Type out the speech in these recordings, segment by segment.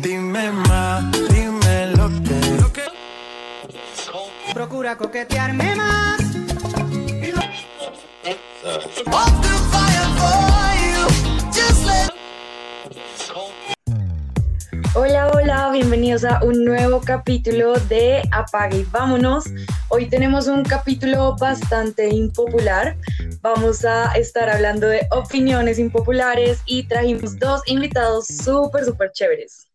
Dime más, dime lo que, lo que. Procura coquetearme más. Hola, hola, bienvenidos a un nuevo capítulo de Apague y Vámonos. Hoy tenemos un capítulo bastante impopular. Vamos a estar hablando de opiniones impopulares y trajimos dos invitados súper, súper chéveres.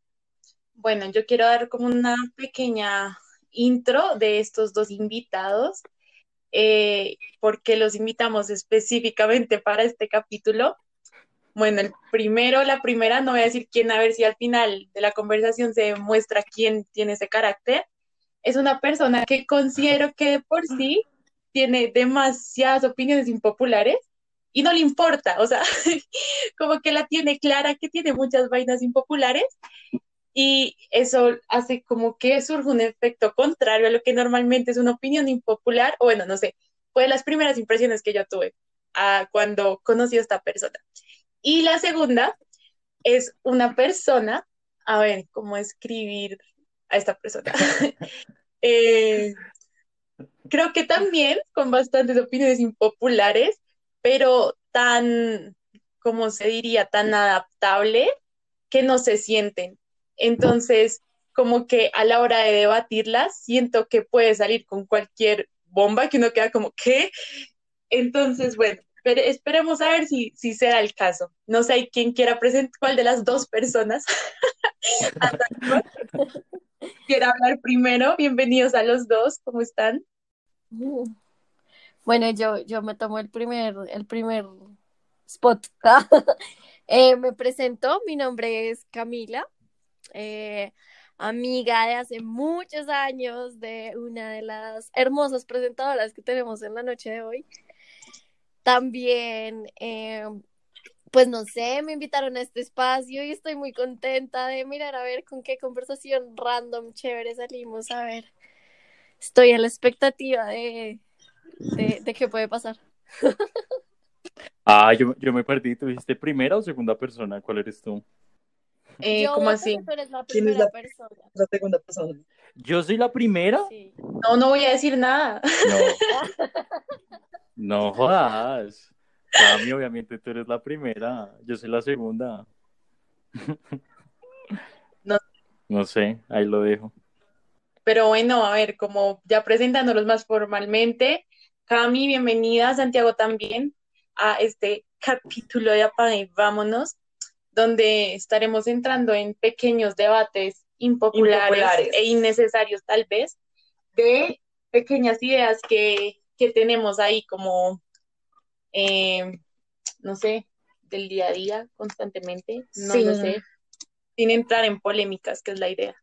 Bueno, yo quiero dar como una pequeña intro de estos dos invitados, eh, porque los invitamos específicamente para este capítulo. Bueno, el primero, la primera, no voy a decir quién, a ver si al final de la conversación se muestra quién tiene ese carácter. Es una persona que considero que de por sí tiene demasiadas opiniones impopulares y no le importa, o sea, como que la tiene clara que tiene muchas vainas impopulares y eso hace como que surge un efecto contrario a lo que normalmente es una opinión impopular, o bueno, no sé, fue de las primeras impresiones que yo tuve ah, cuando conocí a esta persona. Y la segunda es una persona, a ver, ¿cómo escribir a esta persona? Eh, creo que también con bastantes opiniones impopulares, pero tan, como se diría, tan adaptable que no se sienten. Entonces, como que a la hora de debatirlas, siento que puede salir con cualquier bomba que uno queda como, ¿qué? Entonces, bueno, esperemos a ver si, si será el caso. No sé quién quiera presentar, cuál de las dos personas quiera hablar primero. Bienvenidos a los dos, ¿cómo están? Bueno, yo, yo me tomo el primer, el primer spot. Eh, me presento, mi nombre es Camila, eh, amiga de hace muchos años de una de las hermosas presentadoras que tenemos en la noche de hoy. También, eh, pues no sé, me invitaron a este espacio y estoy muy contenta de mirar a ver con qué conversación random, chévere salimos. A ver, estoy a la expectativa de, de, de qué puede pasar. Ah, yo, yo me perdí. ¿Tú dijiste primera o segunda persona? ¿Cuál eres tú? Eh, Yo ¿Cómo así? que tú eres la ¿Quién es primera la- persona. La segunda persona. ¿Yo soy la primera? Sí. No, no voy a decir nada. No. No jodas. Cami, obviamente tú eres la primera. Yo soy la segunda. No. No sé, ahí lo dejo. Pero bueno, a ver, como ya presentándolos más formalmente, Cami, bienvenida, Santiago también, a este capítulo de Apaga y Vámonos, donde estaremos entrando en pequeños debates impopulares, Impopulares. e innecesarios tal vez, de pequeñas ideas que, que tenemos ahí como, eh, no sé, del día a día constantemente, no Sí. lo sé, sin entrar en polémicas, que es la idea.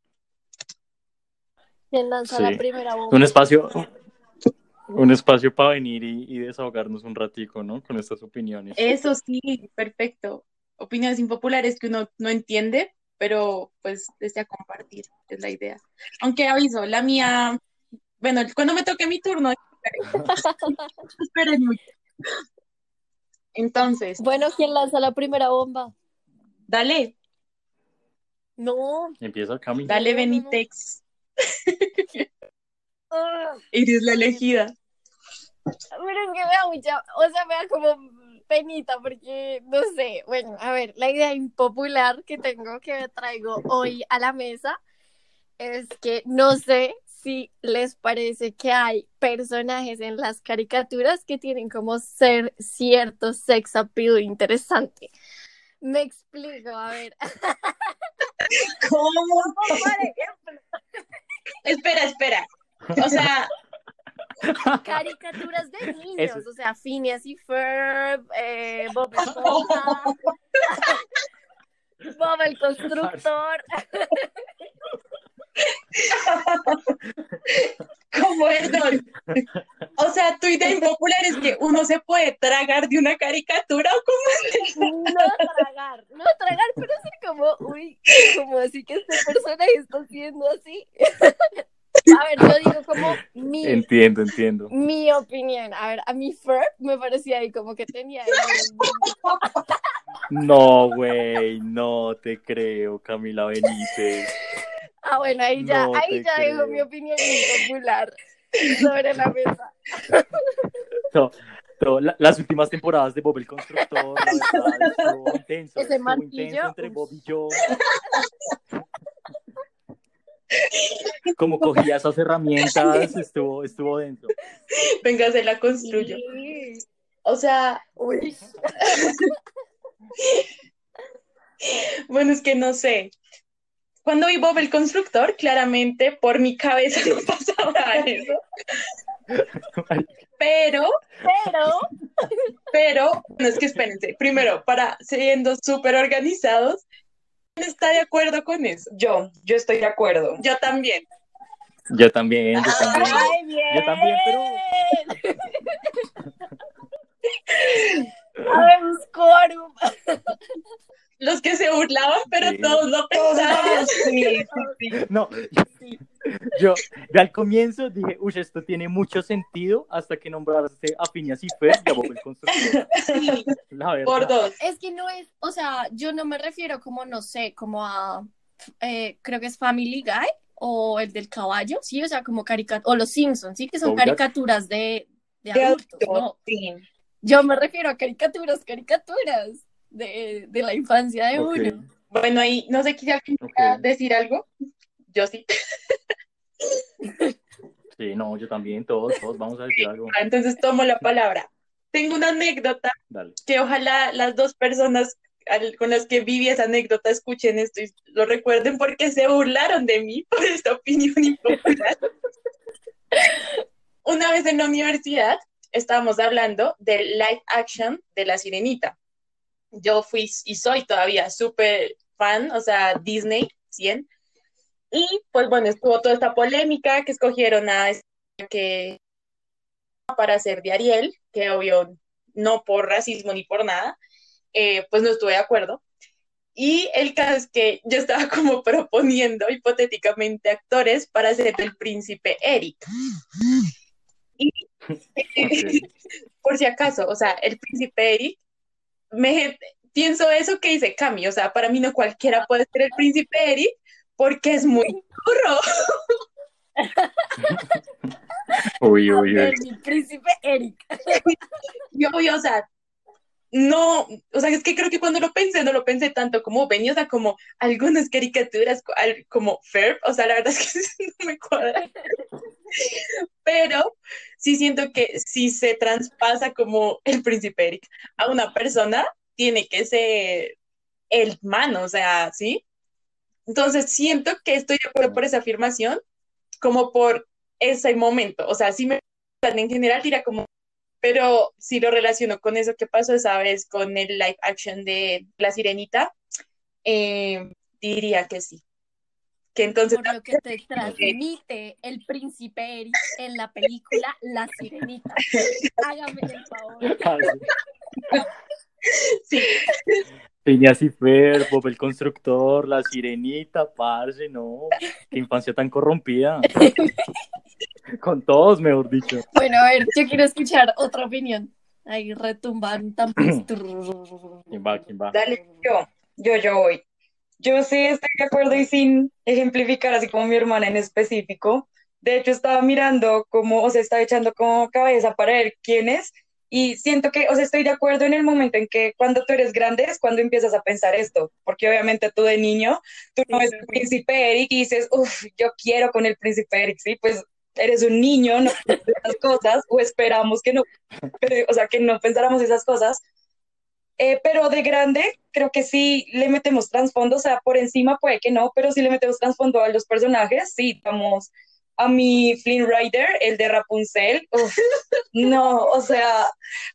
¿Quién lanza Sí. la primera bomba? Un espacio, un espacio para venir y, y desahogarnos un ratico, ¿no? Con estas opiniones. Eso sí, perfecto. Opiniones impopulares que uno no entiende, pero pues desea compartir, es la idea. Aunque aviso, la mía, bueno, cuando me toque mi turno, esperen mucho. Entonces, Bueno, ¿quién lanza la primera bomba? dale, No. Empieza Cami. dale. Benitex, Ah, eres la elegida. pero es que me da mucha, o sea, me da como penita porque, no sé, bueno, a ver, la idea impopular que tengo que traigo hoy a la mesa es que no sé si les parece que hay personajes en las caricaturas que tienen como ser cierto sex appeal interesante. Me explico, a ver. ¿Cómo? Por ejemplo, Espera, espera. O sea, caricaturas de niños, Eso. o sea, Phineas y Ferb, eh, Bob Esponja, Bob el Constructor. ¿cómo perdón? O sea, tu idea impopular es que uno se puede tragar de una caricatura o cómo No tragar, no tragar, pero ser como, uy, como así que este personaje está haciendo así. A ver, yo digo como mi, Entiendo, entiendo. mi opinión. A ver, a mí Ferb me parecía ahí como que tenía No, güey, no te creo, Camila Benítez. Ah, bueno, ahí ya, No ahí ya dejo mi opinión impopular sobre la mesa. No, no, la- las últimas temporadas de Bob el Constructor, la verdad, intenso. Ese martillo, intenso entre. Bob y yo. Como cogía esas herramientas, estuvo, estuvo dentro. Venga, se la construyo. O sea, Uy. bueno, es que no sé. Cuando vi Bob el constructor, claramente por mi cabeza no pasaba eso. Pero, Pero, pero, bueno, es que espérense. Primero, para siendo súper organizados, ¿quién está de acuerdo con eso? Yo, yo estoy de acuerdo. Yo también. Yo también, yo también. ay, bien. Yo también, Habemos quórum. Los que se burlaban, pero Sí. todos lo Todos pensaban. sí, sí, sí. No, yo, yo al comienzo dije, uy, esto tiene mucho sentido hasta que nombraste a Phineas y Fer y a Bob el Constructor. Sí, La verdad. por dos. Es que no es, o sea, yo no me refiero como, no sé, como a, eh, creo que es Family Guy o el del caballo, sí, o sea, como caricaturas, o los Simpsons, sí, que son Bojack. caricaturas de, de adultos, adultos, ¿no? sí. Yo me refiero a caricaturas, caricaturas de, de la infancia de uno. Bueno, ahí no sé si alguien ok. quiera decir algo. Yo sí. Sí, no, yo también, todos, todos vamos a decir algo. Entonces tomo la palabra. Tengo una anécdota Dale. que ojalá las dos personas con las que viví esa anécdota escuchen esto y lo recuerden porque se burlaron de mí por esta opinión impopular. Una vez en la universidad estábamos hablando del live action de La Sirenita. Yo fui y soy todavía súper fan, o sea, Disney 100. Y pues bueno, estuvo toda esta polémica que escogieron a esta que para ser de Ariel, que obvio no por racismo ni por nada, eh, pues no estuve de acuerdo. Y el caso es que yo estaba como proponiendo hipotéticamente actores para ser el príncipe Eric. Y por si acaso, o sea, el príncipe Eric, me pienso eso que dice Cami, o sea, para mí no cualquiera puede ser el príncipe Eric porque es muy duro. Uy, uy, uy. mi príncipe Eric. Y obvio, o sea, no, o sea, es que creo que cuando lo pensé, no lo pensé tanto como Benny, o sea, como algunas caricaturas como Ferb, o sea, la verdad es que no me cuadra. Pero sí siento que si se traspasa como el príncipe Eric a una persona, tiene que ser el man, o sea, ¿sí? Entonces siento que estoy de acuerdo por esa afirmación, como por ese momento, o sea, si me en general diría como pero si lo relaciono con eso que pasó esa vez con el live action de La Sirenita, eh, diría que sí. Que entonces, Por lo que te transmite el príncipe Eric en la película La Sirenita. Hágame el favor. Ah, sí, y Fer, Bob el Constructor, La Sirenita, parce, no. Qué infancia tan corrompida. Con todos, mejor dicho. Bueno, a ver, yo quiero escuchar otra opinión. Ahí retumban tambores. ¿Quién va? ¿Quién va? Dale, yo, yo, yo voy. Yo sí estoy de acuerdo y sin ejemplificar así como mi hermana en específico. De hecho, estaba mirando como, o sea, estaba echando como cabeza para ver quién es. Y siento que, o sea, estoy de acuerdo en el momento en que cuando tú eres grande es cuando empiezas a pensar esto. Porque obviamente tú de niño, tú no ves el príncipe Eric y dices, uff, yo quiero con el príncipe Eric, ¿sí? Pues eres un niño, no esas cosas, o esperamos que no, pero, o sea, que no pensáramos esas cosas. Eh, pero de grande, creo que sí le metemos trasfondo, o sea, por encima puede que no, pero sí le metemos trasfondo a los personajes, sí, vamos a mi Flynn Rider, el de Rapunzel, uf, no, o sea,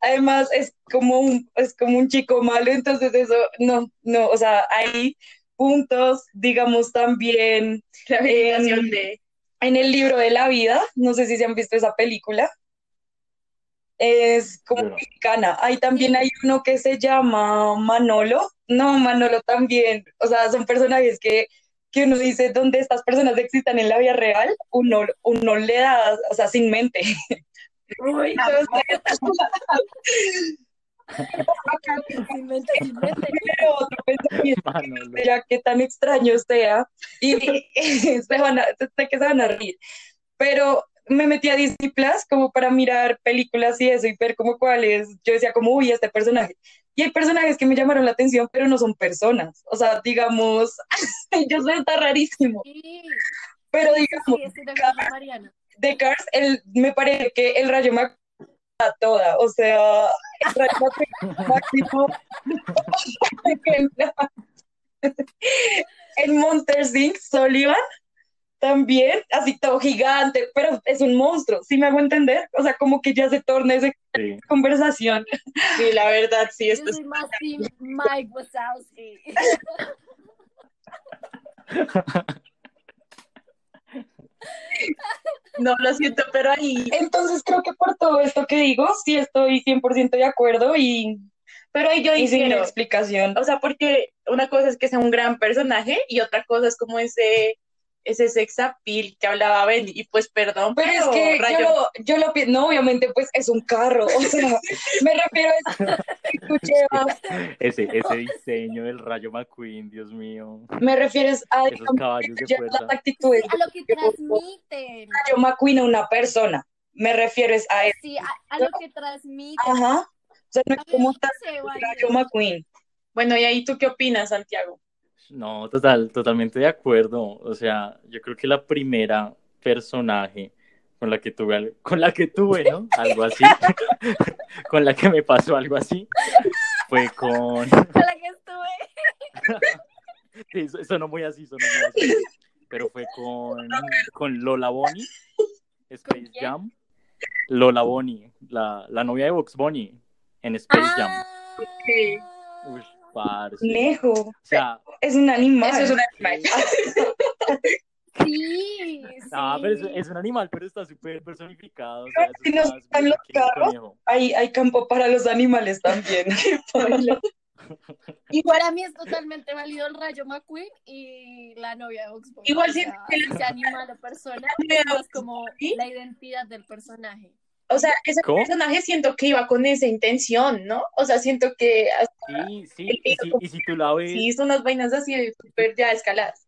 además es como un, es como un chico malo, entonces eso, no, no, o sea, hay puntos, digamos también la em, de... en el libro de la vida, no sé si se han visto esa película, es como no. mexicana. Ahí también hay uno que se llama Manolo. No, Manolo también. O sea, son personajes que, que uno dice, donde estas personas existan en la vida real, uno, uno le da, o sea, sin mente. Uy, mente. Pero otro pensamiento, Manolo. ya que tan extraño sea, y se van a, sé que se van a reír, pero me metí a Disney Plus como para mirar películas y eso y ver como cuáles, yo decía como, uy, este personaje. Y hay personajes que me llamaron la atención, pero no son personas. O sea, digamos, yo sé, está rarísimo, Sí, pero sí, digamos, sí, estoy de Cars, el, me parece que el rayo me a toda, o sea, el rayo McQueen máximo. el Monster Inc. Sullivan también, así todo gigante, pero es un monstruo, ¿sí me hago entender? O sea, como que ya se torna esa Sí. conversación. Sí, la verdad, sí, Yo esto es soy más team Mike Wazowski. No, lo siento, pero ahí, Entonces creo que por todo esto que digo, sí estoy 100% de acuerdo y, pero ahí yo y sin difiero. explicación. O sea, porque una cosa es que sea un gran personaje y otra cosa es como ese, ese sex appeal que hablaba Ben. Y pues, perdón, Pero pero, es que Rayo- yo lo, yo lo no, obviamente, pues es un carro, o sea, me refiero a eso que tú llevas, Ese, ese diseño del Rayo McQueen, Dios mío. me refieres a, Esos digamos, caballos de las actitudes A lo que transmiten. Rayo McQueen a una persona, me refiero es a eso, Sí, a, a lo que transmiten. ajá, o sea, no es como. Rayo McQueen, Bueno, ¿y ahí tú qué opinas, Santiago? No, total, totalmente de acuerdo. O sea, yo creo que la primera personaje con la que tuve, con la que tuve, ¿no? Algo así, con la que me pasó algo así, fue con, Con la que estuve. sí, so- sonó muy así, sonó muy así, pero fue con, con Lola Bonnie, Space? Jam, Lola Bonnie, la, la novia de Box Bunny en Space Jam. Ah, Sí. Uy, parce. Nejo, O sea, es un animal. Eso es un animal. Sí, sí. Ah, pero es, es un animal, pero está súper personificado. O sea, Si nos está más gustan bien los carros, conejo. Hay, hay campo para los animales también. Y para mí es totalmente válido el Rayo McQueen y la novia de Oxford. Igual o siento sea, si animal o persona, es como la identidad del personaje. O sea, ese ¿Cómo? personaje siento que iba con esa intención, ¿no? O sea, siento que hasta Sí, sí, y si, y si tú la ves, sí hizo unas vainas así de súper ya escaladas.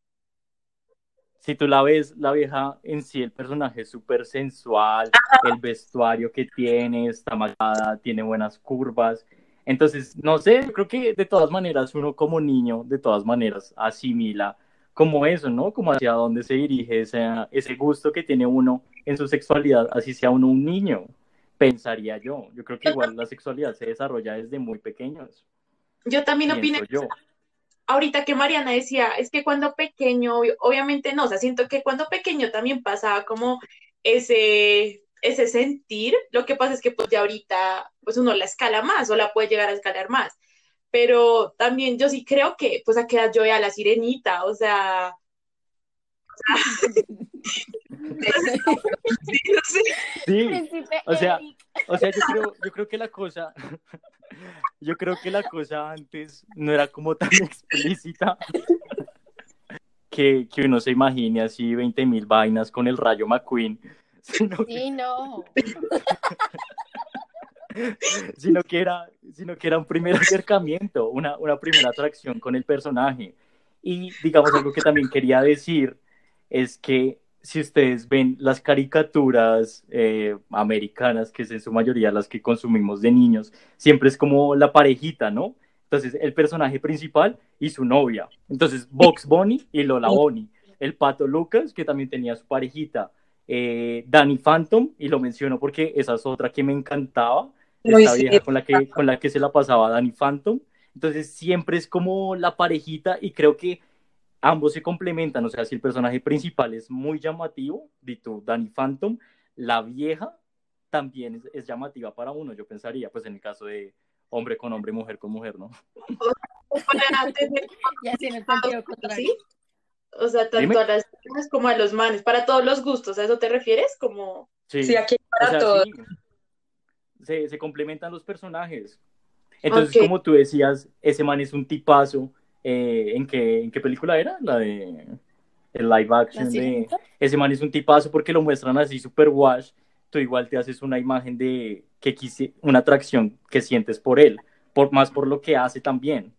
si tú la ves, la vieja en sí, el personaje es súper sensual, el vestuario que tiene, está maquillada, tiene buenas curvas. Entonces, no sé, yo creo que de todas maneras uno como niño, de todas maneras, asimila como eso, ¿no? Como hacia dónde se dirige ese, ese gusto que tiene uno en su sexualidad, así sea uno un niño, pensaría yo. Yo creo que igual la sexualidad se desarrolla desde muy pequeños, Yo también opino yo. ahorita que Mariana decía, es que cuando pequeño, obviamente no, o sea, siento que cuando pequeño también pasaba como ese, ese sentir, lo que pasa es que pues ya ahorita, pues uno la escala más o la puede llegar a escalar más, pero también yo sí creo que, pues a qué edad yo veía a la sirenita, o sea, sí, no sé. Sí, Príncipe o sea. O sea, yo creo, yo creo que la cosa, yo creo que la cosa antes no era como tan explícita que, que uno se imagine así 20 mil vainas con el rayo McQueen, sino que, Sí, no. Sino que era, sino que era un primer acercamiento, una, una primera atracción con el personaje. Y digamos algo que también quería decir es que si ustedes ven las caricaturas eh, americanas, que es en su mayoría las que consumimos de niños, siempre es como la parejita, ¿no? Entonces, el personaje principal y su novia. Entonces, Box Bunny y Lola Bunny. El Pato Lucas, que también tenía su parejita. Eh, Danny Phantom, y lo menciono porque esa es otra que me encantaba. Muy Esta vieja con la, que, con la que se la pasaba Danny Phantom. Entonces, siempre es como la parejita y creo que ambos se complementan, o sea, si el personaje principal es muy llamativo, di tú, Danny Phantom, la vieja también es, es llamativa para uno, yo pensaría, pues en el caso de hombre con hombre, mujer con mujer, ¿no? Para tener Y así en el sentido contrario. ¿sí? O sea, tanto Dime. a las chicas como a los manes, para todos los gustos, ¿a eso te refieres? Como, Sí, Sí, aquí o para sea, todos. sí, se, se complementan los personajes. Entonces, como tú decías, ese man es un tipazo, eh, ¿en, qué, ¿en qué película era? La de el live ¿La action de... ese man es un tipazo porque lo muestran así super wash, tú igual te haces una imagen de que quisi- una atracción que sientes por él, por, más por lo que hace también,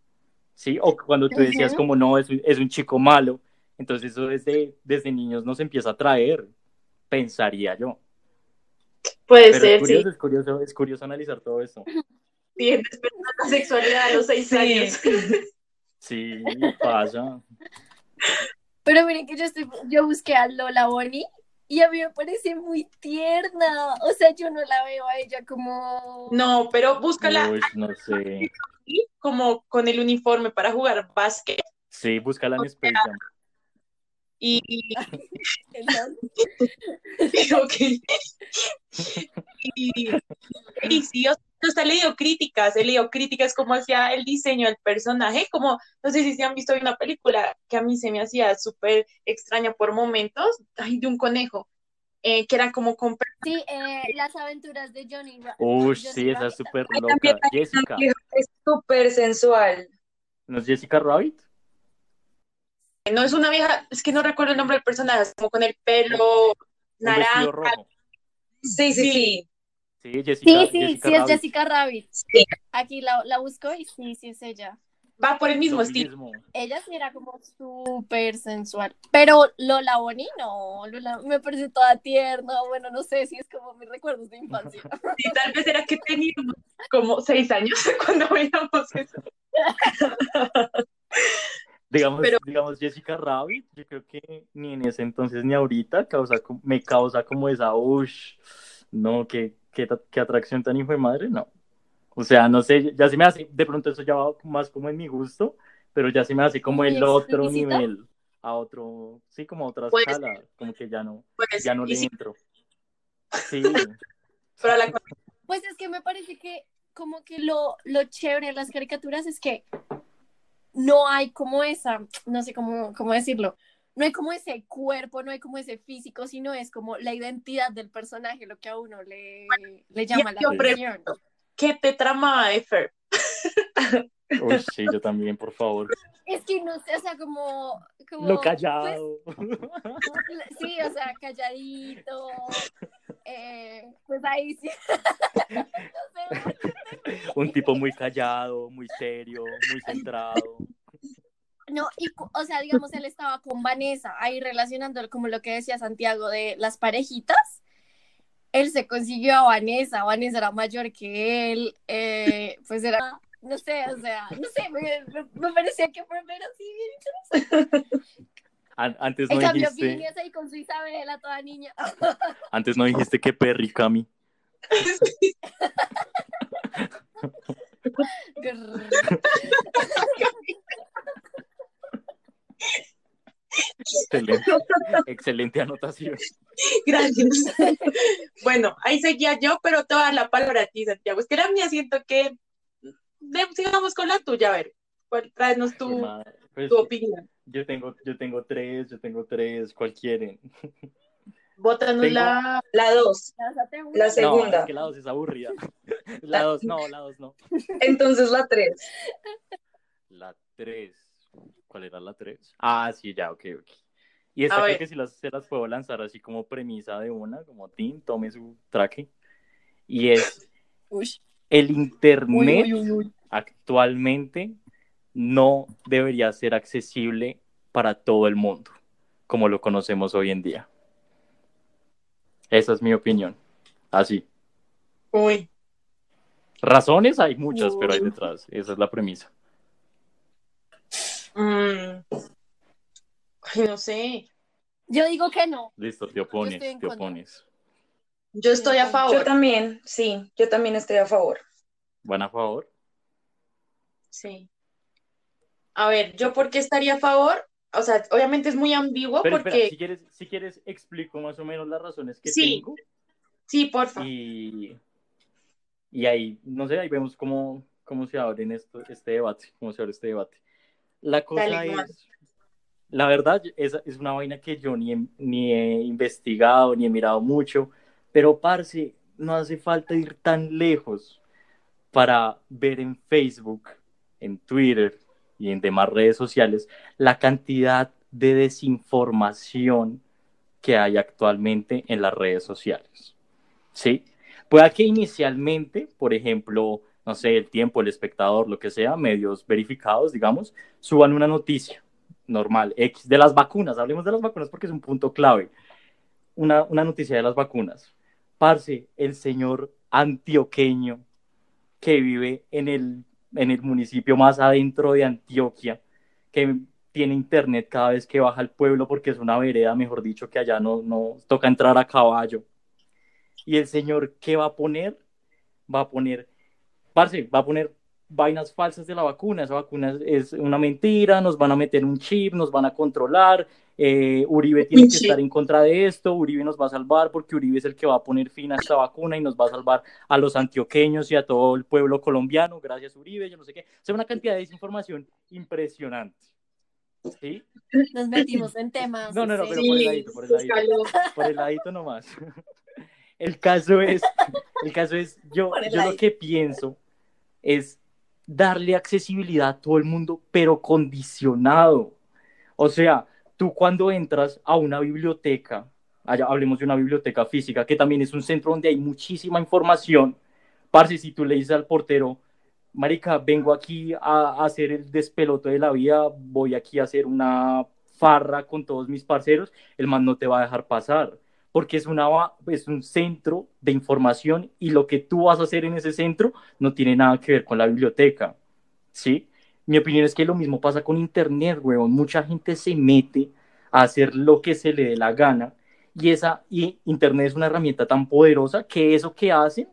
¿sí? O cuando tú decías como no, es, un- es un chico malo, entonces eso desde, desde niños nos empieza a atraer, pensaría yo. Puede Pero es ser, sí. curioso, es curioso, es curioso analizar todo eso. Sí, despertar la sexualidad a los seis Sí. años. Sí, pasa. Pero miren que yo estoy, yo busqué a Lola Bonnie y a mí me parece muy tierna. O sea, yo no la veo a ella como. No, pero búscala Uy, no sé. como con el uniforme para jugar básquet Sí, búscala en Space Jam. Y, ok. y, y sí, o sea, hasta he leído críticas, he leído críticas como hacia el diseño del personaje, como, no sé si se han visto una película que a mí se me hacía súper extraña por momentos, ay, de un conejo, eh, que era como con Sí, eh, las aventuras de Johnny. Ra- Uy, Johnny sí, esa Rabbit. es súper loca. Jessica. es súper sensual. ¿No es Jessica Rabbit? No es una vieja, es que no recuerdo el nombre del personaje, es como con el pelo naranja. rojo. Sí, sí, Sí. sí. Sí, Jessica, Sí, sí, Jessica sí, es Rabbit. Jessica Rabbit. Sí. Aquí la, la busco y sí, sí es ella. Va por el mismo Lo estilo. mismo. Ella sí era como súper sensual. Pero Lola Bonnie no, Lola me parece toda tierna. Bueno, no sé si es como mis recuerdos de infancia. Sí, tal vez era que teníamos como seis años cuando veíamos eso. Digamos, Pero- digamos Jessica Rabbit, yo creo que ni en ese entonces ni ahorita causa, me causa como esa, ush, no, qué, qué, qué atracción tan hijo de madre, no. O sea, no sé, ya se me hace, de pronto eso ya va más como en mi gusto, pero ya se me hace como el otro nivel, a otro, sí, como a otra Puede escala, como que ya no, Pues, ya no le entro. Sí, pero a la Pues es que me parece que como que lo, lo chévere de las caricaturas es que no hay como esa, no sé cómo, cómo decirlo, no hay como ese cuerpo, no hay como ese físico, sino es como la identidad del personaje lo que a uno le, le llama la atención. ¿Qué te trama de Fer? uy, sí, yo también, por favor. Es que no sé, o sea, como... como Lo callado. pues, sí, o sea, calladito, eh, pues ahí sí. no sé, Un tipo muy callado, muy serio, muy centrado. No, y, o sea, digamos, él estaba con Vanessa, ahí relacionando como lo que decía Santiago de las parejitas. Él se consiguió a Vanessa, Vanessa era mayor que él, eh, pues era, no sé, o sea, no sé, me, parecía que primero sí, bien interesante. An- Antes En no cambio, dijiste, Phineas ahí con su Isabela, toda niña. antes no dijiste que Perry Cami. Excelente, excelente anotación. Gracias. bueno, ahí seguía yo, pero te voy a dar la palabra a ti, Santiago. Es que la mía siento que sigamos con la tuya, a ver. ¿cuál- Tráenos tu, pues, tu opinión. yo tengo, yo tengo tres, yo tengo tres, ¿cuál quieren? Bótanos Tengo- la. La dos. La No, segunda. es que la dos es aburrida. La dos no, la dos no. Entonces la tres. La tres. ¿Cuál era la tres? Ah, sí, ya, ok, ok. Y A esta creo ver. que sí las, se las puedo lanzar así como premisa de una, como Tim, tome su traque. Y es Uy, el internet uy, uy, uy. actualmente no debería ser accesible para todo el mundo, como lo conocemos hoy en día. Esa es mi opinión. Así. Uy. Razones hay muchas, pero hay detrás. Esa es la premisa. Mm. Ay, no sé. Yo digo que no. Listo, te opones, te contra. opones. Yo estoy a Yo favor. también, sí, yo también estoy a favor. ¿Van a favor? Sí. A ver, ¿yo por qué estaría a favor? O sea, obviamente es muy ambiguo Pero porque. espera, si quieres, si quieres, explico más o menos las razones que Sí. tengo. Sí, porfa. Y, y ahí, no sé, ahí vemos cómo, cómo se abre en esto, este debate, cómo se abre este debate. La cosa Dale, es, la verdad, es, es una vaina que yo ni he, ni he investigado, ni he mirado mucho, pero parce, no hace falta ir tan lejos para ver en Facebook, en Twitter y en demás redes sociales la cantidad de desinformación que hay actualmente en las redes sociales. ¿Sí? Pueda que inicialmente, por ejemplo, no sé, el tiempo, el espectador, lo que sea, medios verificados, digamos, suban una noticia normal, X, de las vacunas, hablemos de las vacunas porque es un punto clave. Una, una noticia de las vacunas. Parce, el señor antioqueño que vive en el, en el municipio más adentro de Antioquia, que tiene internet cada vez que baja al pueblo porque es una vereda, mejor dicho, que allá no, no toca entrar a caballo. Y el señor, ¿qué va a poner? Va a poner, parce, va a poner vainas falsas de la vacuna. Esa vacuna es, es una mentira, nos van a meter un chip, nos van a controlar. Eh, Uribe tiene que estar en contra de esto, Uribe nos va a salvar porque Uribe es el que va a poner fin a esta vacuna y nos va a salvar a los antioqueños y a todo el pueblo colombiano, gracias Uribe, yo no sé qué. O sea, una cantidad de desinformación impresionante. ¿Sí? Nos metimos en temas. No, no, no, sí. pero por el ladito, por el ladito. Por el ladito nomás. El caso es, el caso es, yo, yo lo que pienso es darle accesibilidad a todo el mundo, pero condicionado. O sea, tú cuando entras a una biblioteca, allá hablemos de una biblioteca física, que también es un centro donde hay muchísima información, parce, si tú le dices al portero, marica, vengo aquí a, hacer el despeloto de la vida, voy aquí a hacer una farra con todos mis parceros, el man no te va a dejar pasar, porque es un centro de información y lo que tú vas a hacer en ese centro no tiene nada que ver con la biblioteca, ¿sí? Mi opinión es que lo mismo pasa con Internet, weón. Mucha gente se mete a hacer lo que se le dé la gana y, esa, y Internet es una herramienta tan poderosa que eso que hacen,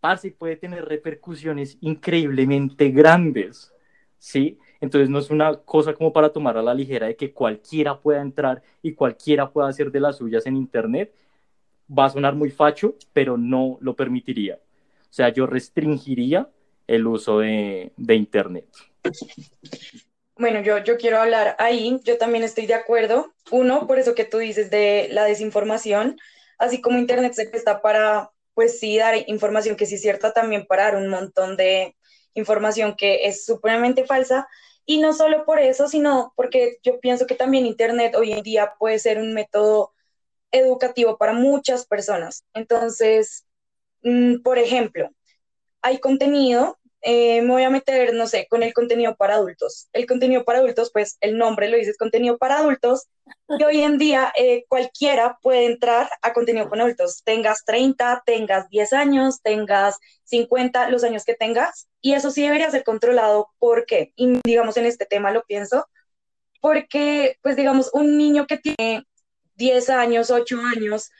parce, puede tener repercusiones increíblemente grandes, ¿sí? Entonces no es una cosa como para tomar a la ligera de que cualquiera pueda entrar y cualquiera pueda hacer de las suyas en Internet. Va a sonar muy facho, pero no lo permitiría. O sea, yo restringiría el uso de, de Internet. Bueno, yo, yo quiero hablar ahí, yo también estoy de acuerdo. Uno, por eso que tú dices de la desinformación, así como Internet se presta para, pues sí, dar información que sí es cierta, también para dar un montón de información que es supremamente falsa. Y no solo por eso, sino porque yo pienso que también Internet hoy en día puede ser un método educativo para muchas personas. Entonces, mm, por ejemplo, hay contenido, eh, me voy a meter, no sé, con el contenido para adultos. El contenido para adultos, pues el nombre lo dice, es contenido para adultos, y hoy en día eh, cualquiera puede entrar a contenido para adultos, tengas 30, tengas 10 años, tengas 50, los años que tengas, y eso sí debería ser controlado. ¿Por qué? Y digamos, en este tema lo pienso, porque, pues digamos, un niño que tiene 10 años, 8 años,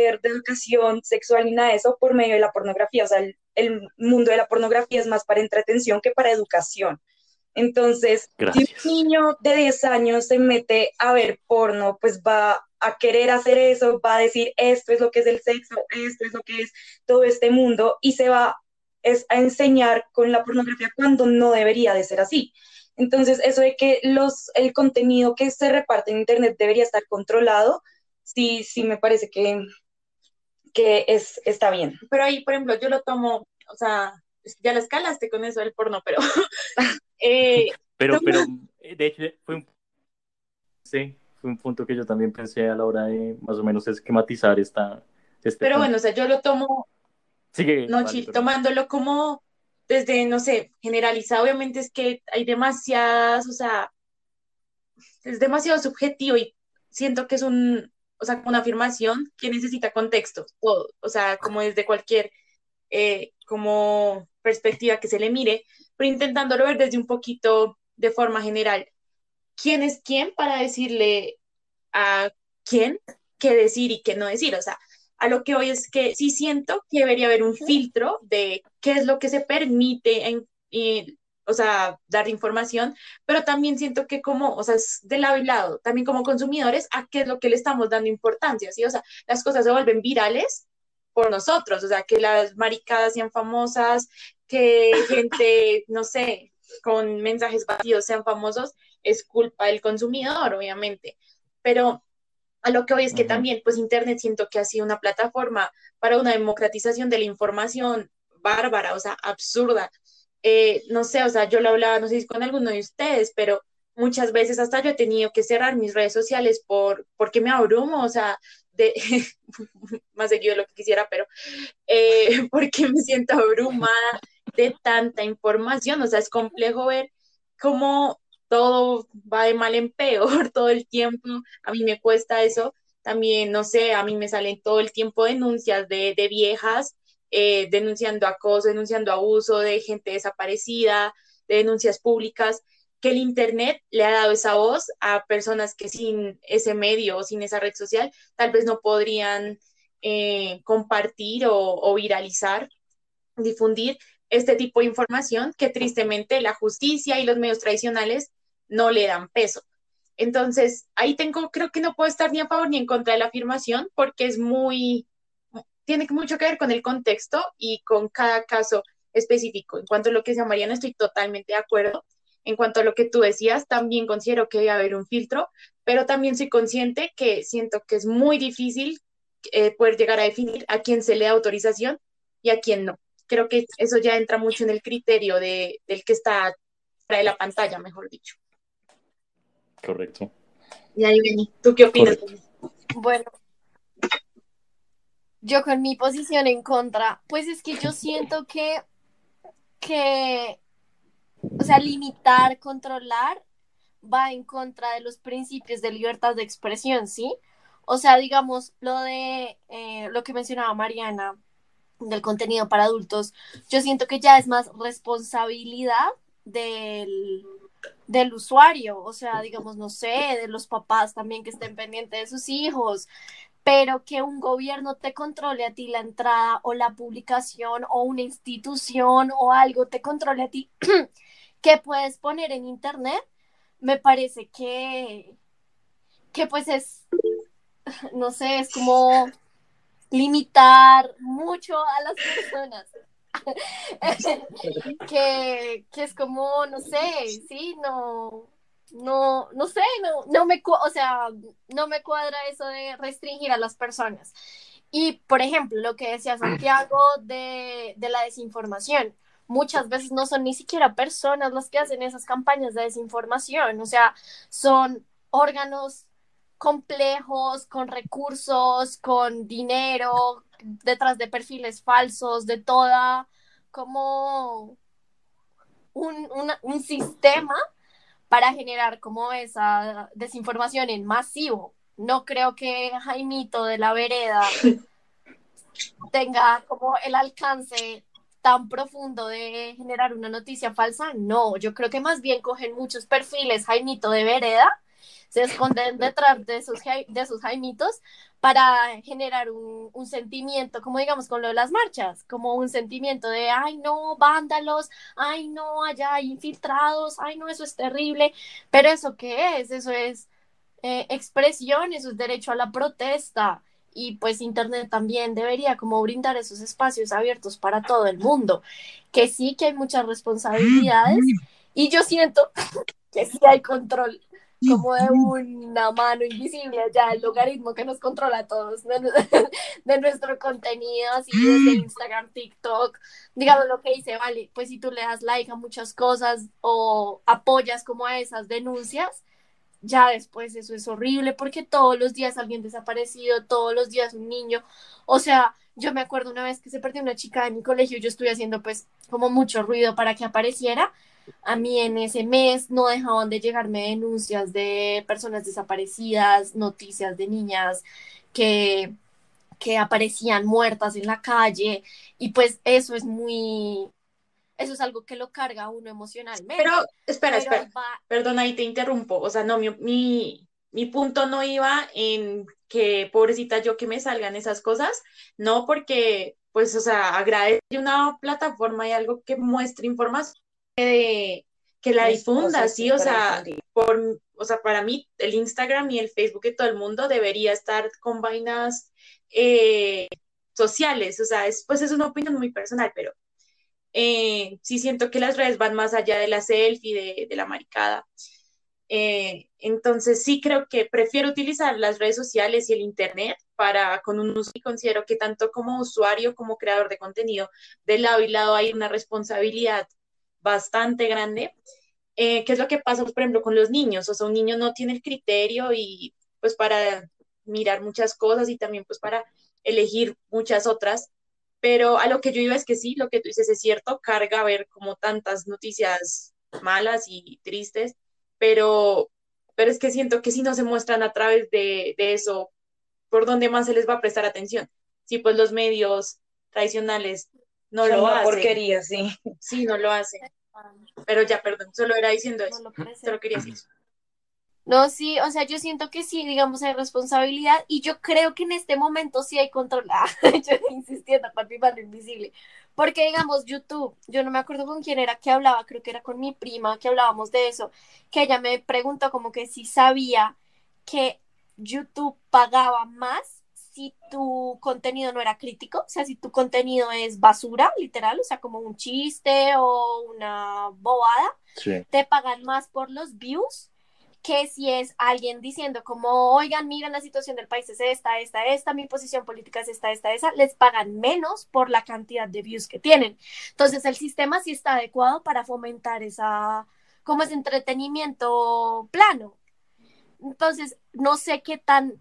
de educación sexual ni nada de eso por medio de la pornografía. O sea, el, el mundo de la pornografía es más para entretención que para educación. Entonces, Gracias. si un niño de 10 años se mete a ver porno, pues va a querer hacer eso, va a decir esto es lo que es el sexo, esto es lo que es todo este mundo y se va es a enseñar con la pornografía cuando no debería de ser así. Entonces, eso de que los, el contenido que se reparte en Internet debería estar controlado, sí, sí me parece que, que es, está bien. Pero ahí, por ejemplo, yo lo tomo, o sea, ya lo escalaste con eso del porno, pero eh, Pero, pero, eh, de hecho, fue un, sí, fue un punto que yo también pensé a la hora de más o menos esquematizar esta, este pero punto. bueno, o sea, yo lo tomo, Sigue, no, vale, perdón. tomándolo como desde, no sé, generalizado, obviamente es que hay demasiadas, o sea, es demasiado subjetivo y siento que es un, o sea, como una afirmación que necesita contexto, todo, o sea, como desde cualquier, eh, como perspectiva que se le mire, pero intentándolo ver desde un poquito de forma general. ¿Quién es quién para decirle a quién qué decir y qué no decir? O sea, a lo que hoy es que sí siento que debería haber un filtro de qué es lo que se permite en, o sea, dar información, pero también siento que como, o sea, es de lado y lado, también como consumidores, a qué es lo que le estamos dando importancia, ¿sí? O sea, las cosas se vuelven virales por nosotros, o sea, que las maricadas sean famosas, que gente, no sé, con mensajes vacíos sean famosos, es culpa del consumidor, obviamente, pero a lo que hoy es que también, pues Internet siento que ha sido una plataforma para una democratización de la información bárbara, o sea, absurda. Eh, no sé, o sea, yo lo hablaba, no sé si con alguno de ustedes, pero muchas veces hasta yo he tenido que cerrar mis redes sociales por, porque me abrumo, o sea, de, más seguido de lo que quisiera, pero eh, porque me siento abrumada de tanta información, o sea, es complejo ver cómo todo va de mal en peor todo el tiempo, a mí me cuesta eso, también, no sé, a mí me salen todo el tiempo denuncias de, de viejas eh, denunciando acoso, denunciando abuso de gente desaparecida, de denuncias públicas, que el Internet le ha dado esa voz a personas que sin ese medio o sin esa red social tal vez no podrían eh, compartir o, o viralizar, difundir este tipo de información que tristemente la justicia y los medios tradicionales no le dan peso. Entonces, ahí tengo, creo que no puedo estar ni a favor ni en contra de la afirmación porque es muy, tiene mucho que ver con el contexto y con cada caso específico. En cuanto a lo que decía Mariana, estoy totalmente de acuerdo. En cuanto a lo que tú decías, también considero que debe haber un filtro, pero también soy consciente que siento que es muy difícil eh, poder llegar a definir a quién se le da autorización y a quién no. Creo que eso ya entra mucho en el criterio de, del que está de la pantalla, mejor dicho. Correcto. Y ahí, ¿tú qué opinas? Correcto. Bueno, yo con mi posición en contra, pues es que yo siento que, que, o sea, limitar, controlar, va en contra de los principios de libertad de expresión, ¿sí? O sea, digamos, lo de eh, lo que mencionaba Mariana del contenido para adultos, yo siento que ya es más responsabilidad del, del usuario, o sea, digamos, no sé, de los papás también que estén pendientes de sus hijos, pero que un gobierno te controle a ti la entrada o la publicación o una institución o algo te controle a ti que puedes poner en internet, me parece que, que pues es, no sé, es como limitar mucho a las personas. que, que es como, no sé, sí, no, no, no sé, no, no me, o sea, no me cuadra eso de restringir a las personas. Y, por ejemplo, lo que decía Santiago de, de la desinformación. Muchas veces no son ni siquiera personas las que hacen esas campañas de desinformación, o sea, son órganos complejos, con recursos, con dinero, detrás de perfiles falsos, de toda, como un, una- un sistema para generar como esa desinformación en masivo. No creo que Jaimito de la vereda tenga como el alcance tan profundo de generar una noticia falsa. No, yo creo que más bien cogen muchos perfiles Jaimito de vereda, se esconden detrás de sus, de sus Jaimitos para generar un, un sentimiento, como digamos con lo de las marchas, como un sentimiento de, ay no, vándalos, ay no, allá hay infiltrados, ay no, eso es terrible, pero eso qué es, eso es eh, expresión, eso es derecho a la protesta. Y pues Internet también debería como brindar esos espacios abiertos para todo el mundo, que sí que hay muchas responsabilidades. Y yo siento que sí hay control como de una mano invisible ya el logaritmo que nos controla a todos de, de nuestro contenido, así desde Instagram, TikTok, digamos lo que dice, vale, pues si tú le das like a muchas cosas o apoyas como a esas denuncias, ya después eso es horrible porque todos los días alguien desaparecido, todos los días un niño, o sea, yo me acuerdo una vez que se perdió una chica de mi colegio, yo estuve haciendo pues como mucho ruido para que apareciera, a mí en ese mes no dejaban de llegarme denuncias de personas desaparecidas, noticias de niñas que, que aparecían muertas en la calle y pues eso es muy, eso es algo que lo carga uno emocionalmente. Pero, espera, Pero espera. va- Perdona, ahí te interrumpo. O sea, no, mi, mi, mi punto no iba en que pobrecita yo que me salgan esas cosas, no porque, pues, o sea, agradece una plataforma y algo que muestre información, de- que la difunda, sí, o sea, por, o sea, para mí el Instagram y el Facebook de todo el mundo debería estar con vainas eh, sociales, o sea, es, pues es una opinión muy personal, pero eh, sí siento que las redes van más allá de la selfie, de, de la maricada. Eh, entonces sí creo que prefiero utilizar las redes sociales y el internet para con un uso y considero que tanto como usuario como creador de contenido de lado y lado hay una responsabilidad bastante grande eh, ¿qué es lo que pasa, pues, por ejemplo, con los niños? O sea, un niño no tiene el criterio y pues para mirar muchas cosas y también pues para elegir muchas otras. Pero a lo que yo iba es que sí, lo que tú dices es cierto, carga ver como tantas noticias malas y tristes, pero, pero es que siento que si no se muestran a través de, de eso, ¿por dónde más se les va a prestar atención? Si pues los medios tradicionales no lo una hacen. porquería, sí. Sí, no lo hacen. Pero ya, perdón, solo era diciendo No eso. lo presento. Solo quería decir eso. No, sí, o sea, yo siento que sí, digamos, hay responsabilidad y yo creo que en este momento sí hay control. Ah, yo insistiendo con mi mano invisible. Porque, digamos, YouTube, yo no me acuerdo con quién era que hablaba, creo que era con mi prima que hablábamos de eso, que ella me preguntó como que si sabía que YouTube pagaba más si tu contenido no era crítico, o sea, si tu contenido es basura, literal, o sea, como un chiste o una bobada, Sí. te pagan más por los views que si es alguien diciendo como, oigan, miren, la situación del país es esta, esta, esta, mi posición política es esta, esta, esa, les pagan menos por la cantidad de views que tienen. Entonces, el sistema sí está adecuado para fomentar esa, como ese entretenimiento plano. Entonces, no sé qué tan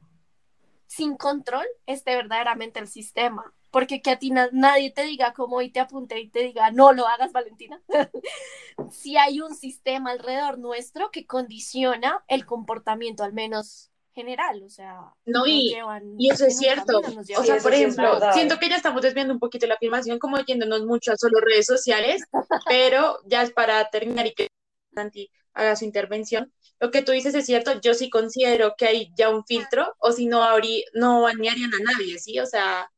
sin control esté verdaderamente el sistema. Porque que a ti na- nadie te diga como y te apunte y te diga, no lo hagas, Valentina. si hay un sistema alrededor nuestro que condiciona el comportamiento, al menos general, o sea, No, y- llevan Y eso es cierto. camino, O sea, por ejemplo, verdad. siento que ya estamos desviando un poquito la afirmación, como yéndonos mucho a solo redes sociales, pero ya es para terminar y que Santi haga su intervención. Lo que tú dices es cierto, yo sí considero que hay ya un filtro, o si no, habrí- no banearían a nadie, ¿sí? O sea,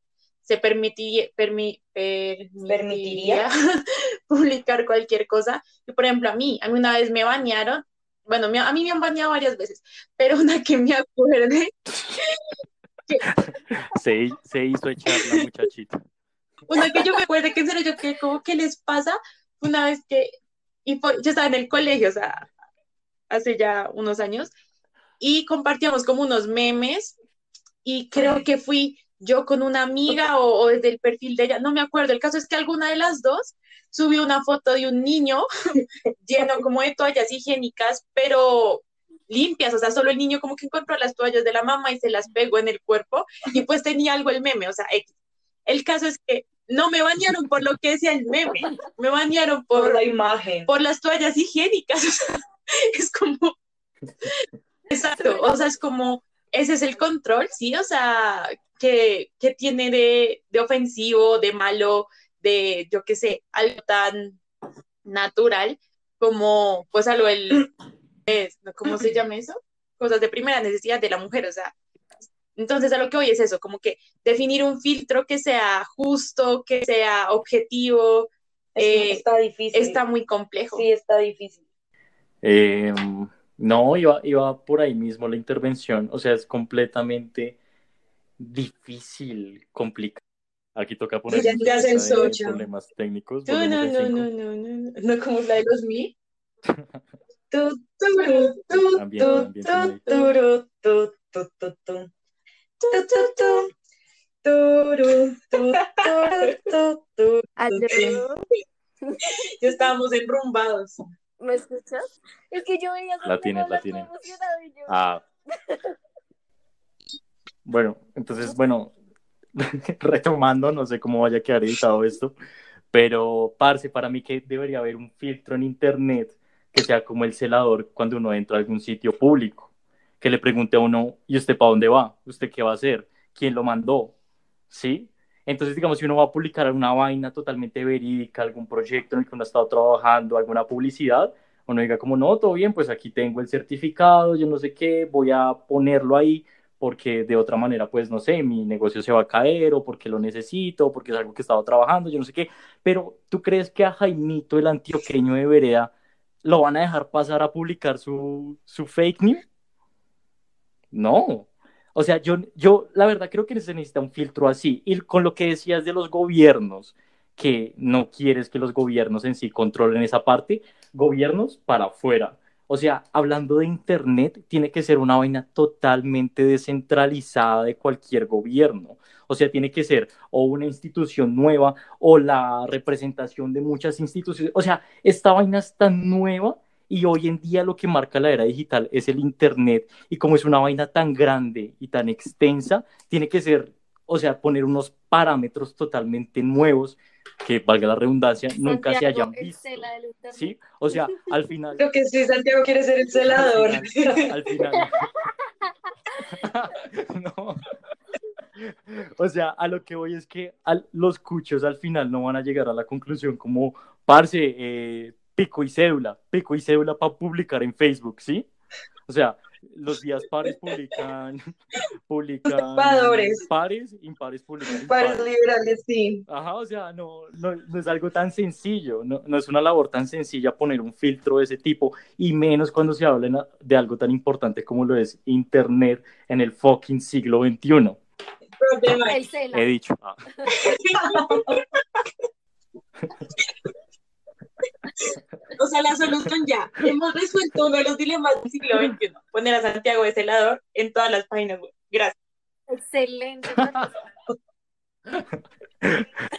se permitiría, permi- permitiría publicar cualquier cosa. Y por ejemplo, a mí, a mí una vez me banearon, bueno, me- a mí me han baneado varias veces, pero una que me acuerde Se, se hizo echar la muchachita. Una que yo me acuerdo que en serio yo que como que les pasa una vez que y yo estaba en el colegio, o sea, hace ya unos años y compartíamos como unos memes y creo que fui yo con una amiga o, o desde el perfil de ella, no me acuerdo, el caso es que alguna de las dos subió una foto de un niño lleno como de toallas higiénicas, pero limpias, o sea, solo el niño como que encontró las toallas de la mamá y se las pegó en el cuerpo y pues tenía algo el meme, o sea. El caso es que no me bañaron por lo que decía el meme, me bañaron Por por, la imagen. por las toallas higiénicas. O sea, es como. Exacto, o sea, es como. Ese es el control, ¿sí? O sea, que, que tiene de, de ofensivo, de malo, de, yo qué sé, algo tan natural como, pues, algo el. ¿Cómo se llama eso? Cosas de primera necesidad de la mujer, o sea. Entonces, a lo que voy es eso, como que definir un filtro que sea justo, que sea objetivo, eh, está difícil. está muy complejo. Sí, está difícil. Eh, no, iba, iba por ahí mismo la intervención. O sea, es completamente difícil, complicado. Aquí toca poner ya el de problemas técnicos. No, no, no, no, no, no, no, no como la de los mil. Tu, tu, tu, Ambiente, tu, ambiente, tu, ambiente. Ya estábamos enrumbados. ¿Me escuchas? Es que yo veía La tienes, la tienes. Ah. Bueno, entonces, bueno, retomando, no sé cómo vaya a quedar editado esto, pero, parce, para mí que debería haber un filtro en internet que sea como el celador cuando uno entra a algún sitio público, que le pregunte a uno, ¿y usted para dónde va? ¿Usted qué va a hacer? ¿Quién lo mandó? ¿Sí? Entonces, digamos, si uno va a publicar alguna vaina totalmente verídica, algún proyecto en el que uno ha estado trabajando, alguna publicidad, uno diga como, no, todo bien, pues aquí tengo el certificado, yo no sé qué, voy a ponerlo ahí porque de otra manera, pues no sé, mi negocio se va a caer o porque lo necesito, o porque es algo que he estado trabajando, yo no sé qué. Pero ¿tú crees que a Jaimito, el antioqueño de Vereda, lo van a dejar pasar a publicar su, su fake news? No. O sea, yo, yo la verdad creo que se necesita un filtro así. Y con lo que decías de los gobiernos, que no quieres que los gobiernos en sí controlen esa parte, gobiernos para afuera. O sea, hablando de Internet, tiene que ser una vaina totalmente descentralizada de cualquier gobierno. O sea, tiene que ser o una institución nueva o la representación de muchas instituciones. O sea, esta vaina es tan nueva Y hoy en día lo que marca la era digital es el Internet. Y como es una vaina tan grande y tan extensa, tiene que ser, o sea, poner unos parámetros totalmente nuevos que, valga la redundancia, nunca se hayan visto. ¿Sí? O sea, al final... Creo que sí, Santiago quiere ser el celador. Al final, al final. no. O sea, a lo que voy es que al- los cuchos al final no van a llegar a la conclusión como, parce, eh, pico y cédula, pico y cédula para publicar en Facebook, ¿sí? O sea, los días pares publican, publican pares, impares publican impares. liberales, sí. Ajá, o sea, no, no, no es algo tan sencillo, no, no es una labor tan sencilla poner un filtro de ese tipo, y menos cuando se habla de algo tan importante como lo es Internet en el fucking siglo XXI. Problema. El. He dicho. Ah, O sea, la solución ya. Hemos resuelto uno de los dilemas del siglo XXI. Poner a Santiago de celador en todas las páginas web. Gracias. Excelente.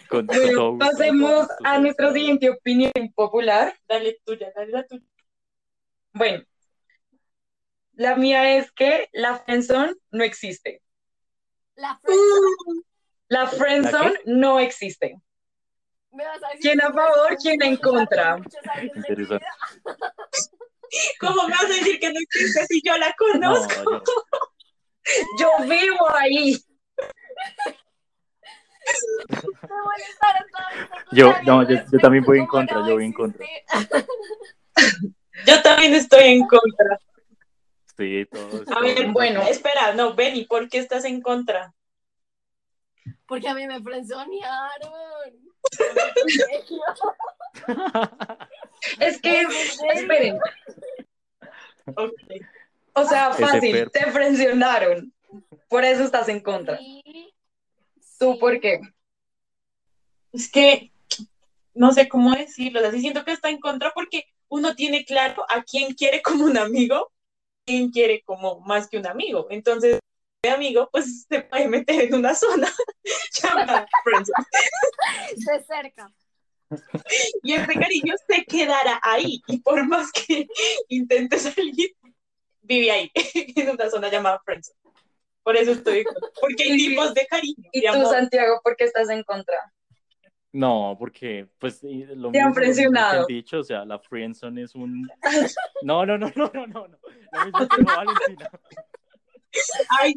con- todo pasemos todo a nuestra siguiente opinión popular. Dale tuya, dale la tuya. Bueno, la mía es que la friendzone no existe. La friendzone. La friendzone no existe. ¿Me vas a decir ¿Quién a favor, quién en contra? ¿Cómo me vas a decir que no existe si yo la No, conozco? yo- Yo vivo ahí. Yo- no, yo- yo también voy en contra, no yo voy en contra. Yo también estoy en contra. Sí, todos. A ver, bueno. Espera, no, Benny, ¿por qué estás en contra? Porque a mí me frenzonearon. Es que, esperen, o sea, fácil, te frencionaron. Por eso estás en contra. Sí, ¿Tú sí. por qué? Es que no sé cómo decirlo. Así siento que está en contra porque uno tiene claro a quién quiere como un amigo, quién quiere como más que un amigo. Entonces, amigo, pues se puede meter en una zona llamada friendzone. Se cerca. y ese cariño se quedará ahí. Y por más que intente salir, vive ahí, en una zona llamada friendzone. Por eso estoy, porque hay tipos de cariño. ¿Y tú. Santiago, por qué estás en contra? No, porque pues lo Te han presionado. han dicho, o sea, la friendzone es un No, no, no, no, no, no, no. Lo mismo que Valentina, Ay,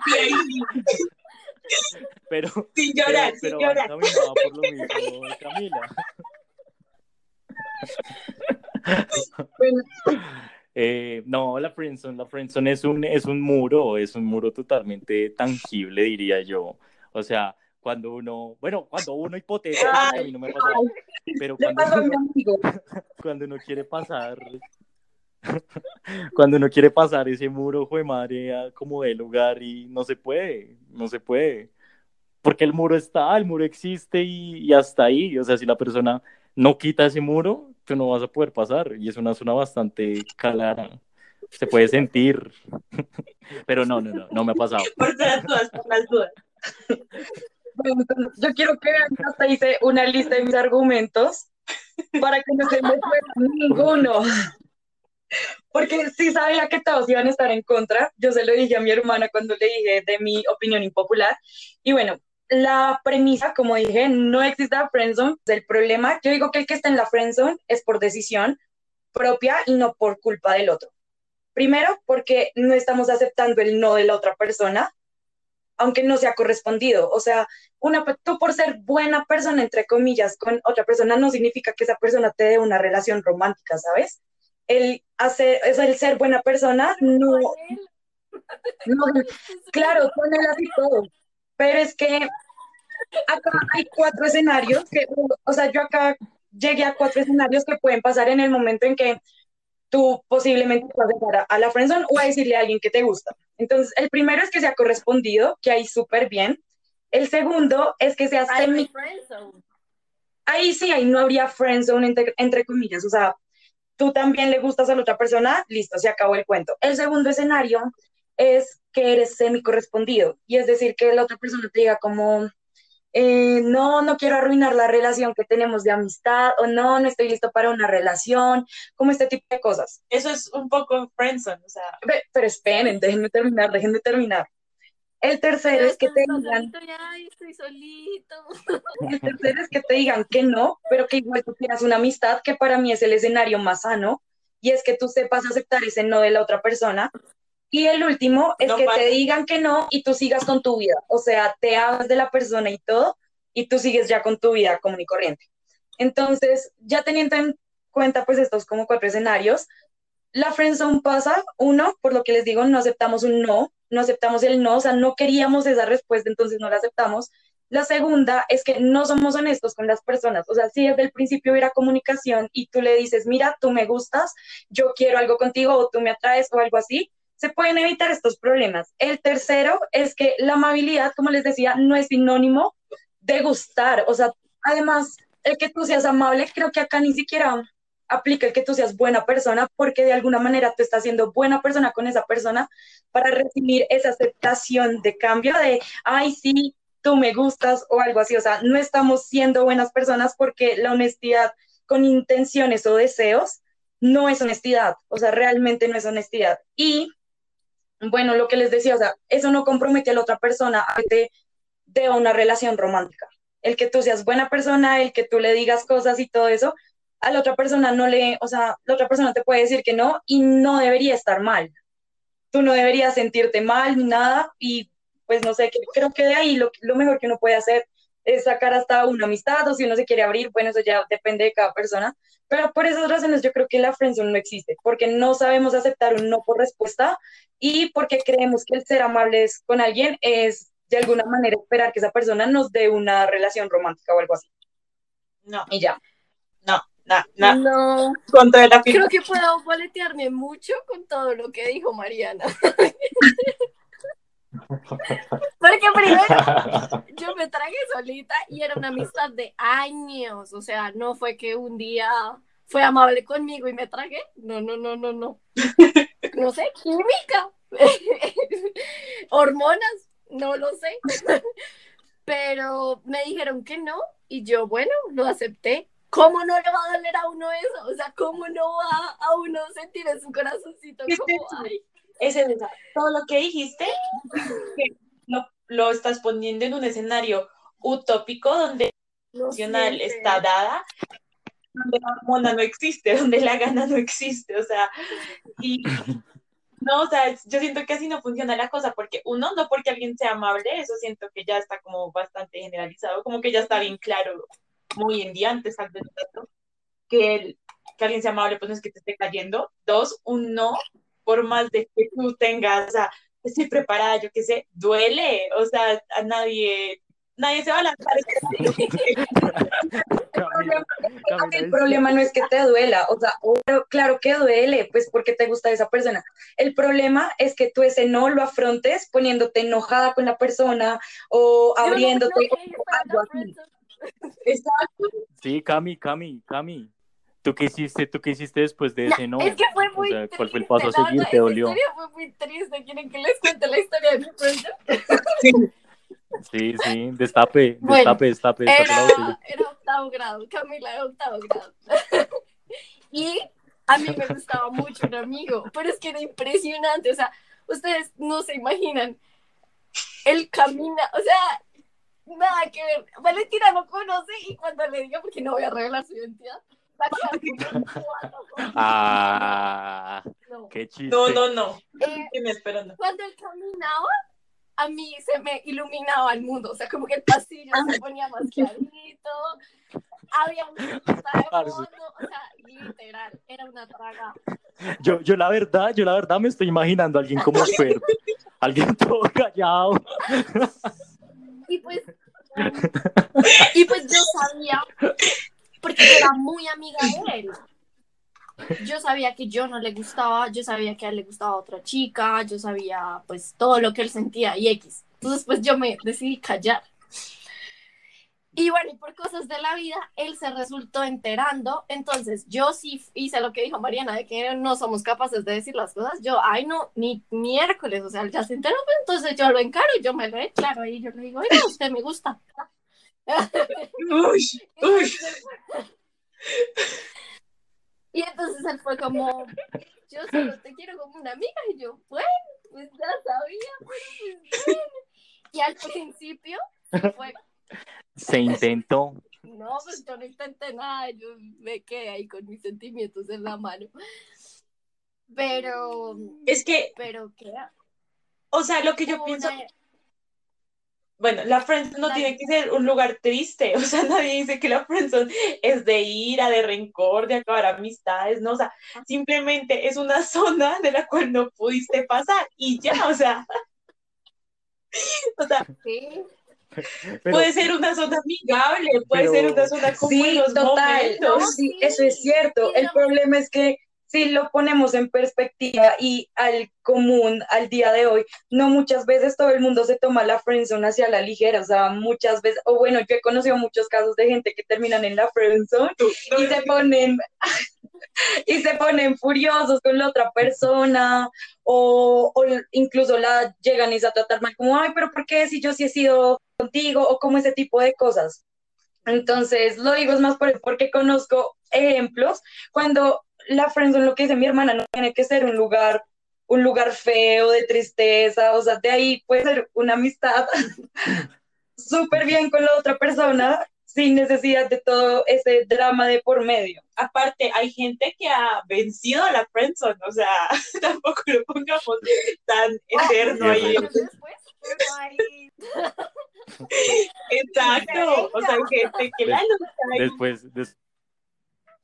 pero sin pero, llorar, sin pero llorar. van por lo mismo, Camila. Bueno, Eh, no, la friendzone, la friendzone es un, es un muro, es un muro totalmente tangible, diría yo. O sea, cuando uno, bueno, cuando uno hipotéticamente, a mí no me ha pasado, pero uno, cuando uno quiere pasar, cuando uno quiere pasar ese muro, fue madre, como de lugar y no se puede, no se puede. Porque el muro está, el muro existe y, y hasta ahí. O sea, si la persona no quita ese muro, tú no vas a poder pasar. Y es una zona bastante clara. Se puede sentir. Pero no, no, no, no me ha pasado. Por las dudas, por las dudas. Bueno, yo quiero que vean que hasta hice una lista de mis argumentos para que no se me fuera ninguno. Porque sí sabía que todos iban a estar en contra. Yo se lo dije a mi hermana cuando le dije de mi opinión impopular. Y bueno, la premisa, como dije, no existe la friendzone. El problema, yo digo que el que está en la friendzone es por decisión propia y no por culpa del otro. Primero, porque no estamos aceptando el no de la otra persona, aunque no sea correspondido. O sea, una, tú por ser buena persona, entre comillas, con otra persona, no significa que esa persona te dé una relación romántica, ¿sabes? El, hacer, es el ser buena persona, no, no, claro, con él así todo, pero es que acá hay cuatro escenarios que, o sea, yo acá llegué a cuatro escenarios que pueden pasar en el momento en que tú posiblemente vas a llegar a, la friendzone o a decirle a alguien que te gusta. Entonces, el primero es que sea correspondido, que ahí súper bien. El segundo es que sea semi ahí sí, ahí no habría friendzone entre, entre comillas, o sea, tú también le gustas a la otra persona, listo, se acabó el cuento. El segundo escenario es que eres semi correspondido, y es decir, que la otra persona te diga como, eh, no, no quiero arruinar la relación que tenemos de amistad, o no, no estoy listo para una relación, como este tipo de cosas. Eso es un poco friendzone, o sea, Ve- Pero esperen, déjenme terminar, déjenme terminar. El tercero es que te digan, solito y, ay, estoy solito. el tercero es que te digan que no, pero que igual tú quieras una amistad, que para mí es el escenario más sano, y es que tú sepas aceptar ese no de la otra persona. Y el último es No que te digan que no y tú sigas con tu vida. O sea, te hablas de la persona y todo, y tú sigues ya con tu vida común y corriente. Entonces, ya teniendo en cuenta pues estos como cuatro escenarios, la friendzone pasa, uno, por lo que les digo, no aceptamos un no, no aceptamos el no, o sea, no queríamos esa respuesta, entonces no la aceptamos. La segunda es que no somos honestos con las personas, o sea, si desde el principio hubiera comunicación y tú le dices, mira, tú me gustas, yo quiero algo contigo o tú me atraes o algo así, se pueden evitar estos problemas. El tercero es que la amabilidad, como les decía, no es sinónimo de gustar, o sea, además, el que tú seas amable, creo que acá ni siquiera aplica el que tú seas buena persona, porque de alguna manera tú estás siendo buena persona con esa persona para recibir esa aceptación de cambio de, ay, sí, tú me gustas o algo así. O sea, no estamos siendo buenas personas porque la honestidad con intenciones o deseos no es honestidad. O sea, realmente no es honestidad. Y bueno, lo que les decía, o sea, eso no compromete a la otra persona a que te dé una relación romántica. El que tú seas buena persona, el que tú le digas cosas y todo eso, a la otra persona no le, o sea, la otra persona te puede decir que no y no debería estar mal. Tú no deberías sentirte mal ni nada y pues no sé, creo que de ahí lo, lo mejor que uno puede hacer es sacar hasta una amistad o si uno se quiere abrir, bueno, eso ya depende de cada persona. Pero por esas razones yo creo que la friendzone no existe, porque no sabemos aceptar un no por respuesta y porque creemos que el ser amables con alguien es de alguna manera esperar que esa persona nos dé una relación romántica o algo así. no, Y ya. no, no, no, No, contra la creo que puedo boletearme mucho con todo lo que dijo Mariana. Porque primero yo me tragué solita y era una amistad de años. O sea, no fue que un día fue amable conmigo y me tragué. No, no, no, no, no. No sé, química. Hormonas, no lo sé. Pero me dijeron que no y yo, bueno, lo acepté. ¿Cómo no le va a doler a uno eso? O sea, ¿cómo no va a uno sentir en su corazoncito ¿Qué es como, ay, todo lo que dijiste, que lo, lo estás poniendo en un escenario utópico donde no emocional está dada, donde la hormona no existe, donde la gana no existe, o sea, y no, o sea, yo siento que así no funciona la cosa, porque uno, no porque alguien sea amable, eso siento que ya está como bastante generalizado, como que ya está bien claro, muy en día, antes tal vez no tanto, que, el- que alguien sea amable, pues no es que te esté cayendo. Dos, un no, por más de que tú tengas, o sea, estoy preparada, yo qué sé, duele, o sea, a nadie, nadie se va a lanzar. Camila, Camila, El es- problema no es que te duela, o sea, claro que duele, pues porque te gusta esa persona. El problema es que tú ese no lo afrontes poniéndote enojada con la persona o no abriéndote enojé, o estaba en algo así. Exacto. Sí, Cami, Cami, Cami. ¿Tú qué hiciste? ¿Tú qué hiciste después de No, ese no? es que fue muy O sea, ¿cuál fue el triste, paso a seguir? verdad, ¿Te dolió? historia fue muy triste. ¿Quieren que les cuente la historia de mi friendzone? Sí, sí, destape, Bueno, destape, destape, destape. Era, era octavo grado, Camila era octavo grado. y a mí me gustaba mucho un amigo, pero es que era impresionante, o sea, ustedes no se imaginan el camino, o sea, nada que ver. Valentina lo conoce y cuando le diga, porque no voy a revelar su identidad, va a quedar. Ah, No. qué chiste. No, no, no. Eh, ¿Qué me esperando? cuando él caminaba, a mí se me iluminaba el mundo, o sea, como que el pasillo se ponía más clarito, había cosa de fondo, o sea, literal, era una traga. Yo, yo la verdad, yo la verdad me estoy imaginando a alguien como Fer, alguien todo callado. Y pues, y pues yo sabía, porque yo era muy amiga de él. Yo sabía que yo no le gustaba, yo sabía que a él le gustaba otra chica, yo sabía pues todo lo que él sentía y X. Entonces pues yo me decidí callar. Y bueno, y por cosas de la vida, él se resultó enterando. Entonces, yo sí hice lo que dijo Mariana, de que no somos capaces de decir las cosas. Yo, ay, no, ni miércoles, o sea, él ya se enteró, pues entonces yo lo encaro y yo me lo declaro y yo le digo, oiga, usted me gusta. Uy, uy. Y entonces él fue como, yo solo te quiero como una amiga. Y yo, bueno, pues ya sabía, pues bueno. Y al principio fue, Se intentó. no, pues yo no intenté nada, yo me quedé ahí con mis sentimientos en la mano. Pero, Es que, pero ¿qué? o sea, lo que yo pienso, una- bueno, la friendzone no La- tiene que ser un lugar triste, o sea, nadie dice que la friendzone es de ira, de rencor, de acabar amistades, no, o sea, simplemente es una zona de la cual no pudiste pasar y ya, o sea, o sea, Sí, Pero, puede ser una zona amigable, puede Pero- ser una zona con Sí, buenos total. momentos. No, Sí, eso es cierto. El problema es que si lo ponemos en perspectiva y al común, al día de hoy, no muchas veces todo el mundo se toma la friendzone hacia la ligera, o sea, muchas veces, o bueno, yo he conocido muchos casos de gente que terminan en la friendzone y se ponen y se ponen furiosos con la otra persona o, o incluso la llegan y se a tratar mal como, ay, pero ¿por qué si yo sí he sido contigo? o como ese tipo de cosas. Entonces, lo digo es más por, porque conozco ejemplos cuando la friendzone, lo que dice mi hermana, no tiene que ser un lugar, un lugar feo, de tristeza, o sea, de ahí puede ser una amistad súper bien con la otra persona sin necesidad de todo ese drama de por medio. Aparte, hay gente que ha vencido a la friendzone, o sea, tampoco lo pongamos tan eterno ahí. Exacto, o sea, hay gente que la lucha después de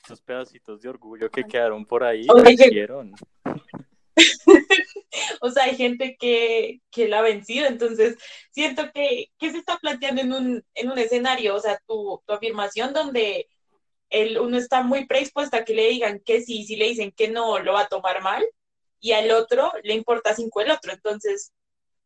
esos pedacitos de orgullo que quedaron por ahí, que- hicieron. O sea, hay gente que, que la ha vencido, entonces siento que, que se está planteando en un, en un escenario, o sea, tu, tu afirmación donde el, uno está muy predispuesto a que le digan que sí, y si le dicen que no, lo va a tomar mal, y al otro le importa cinco el otro, entonces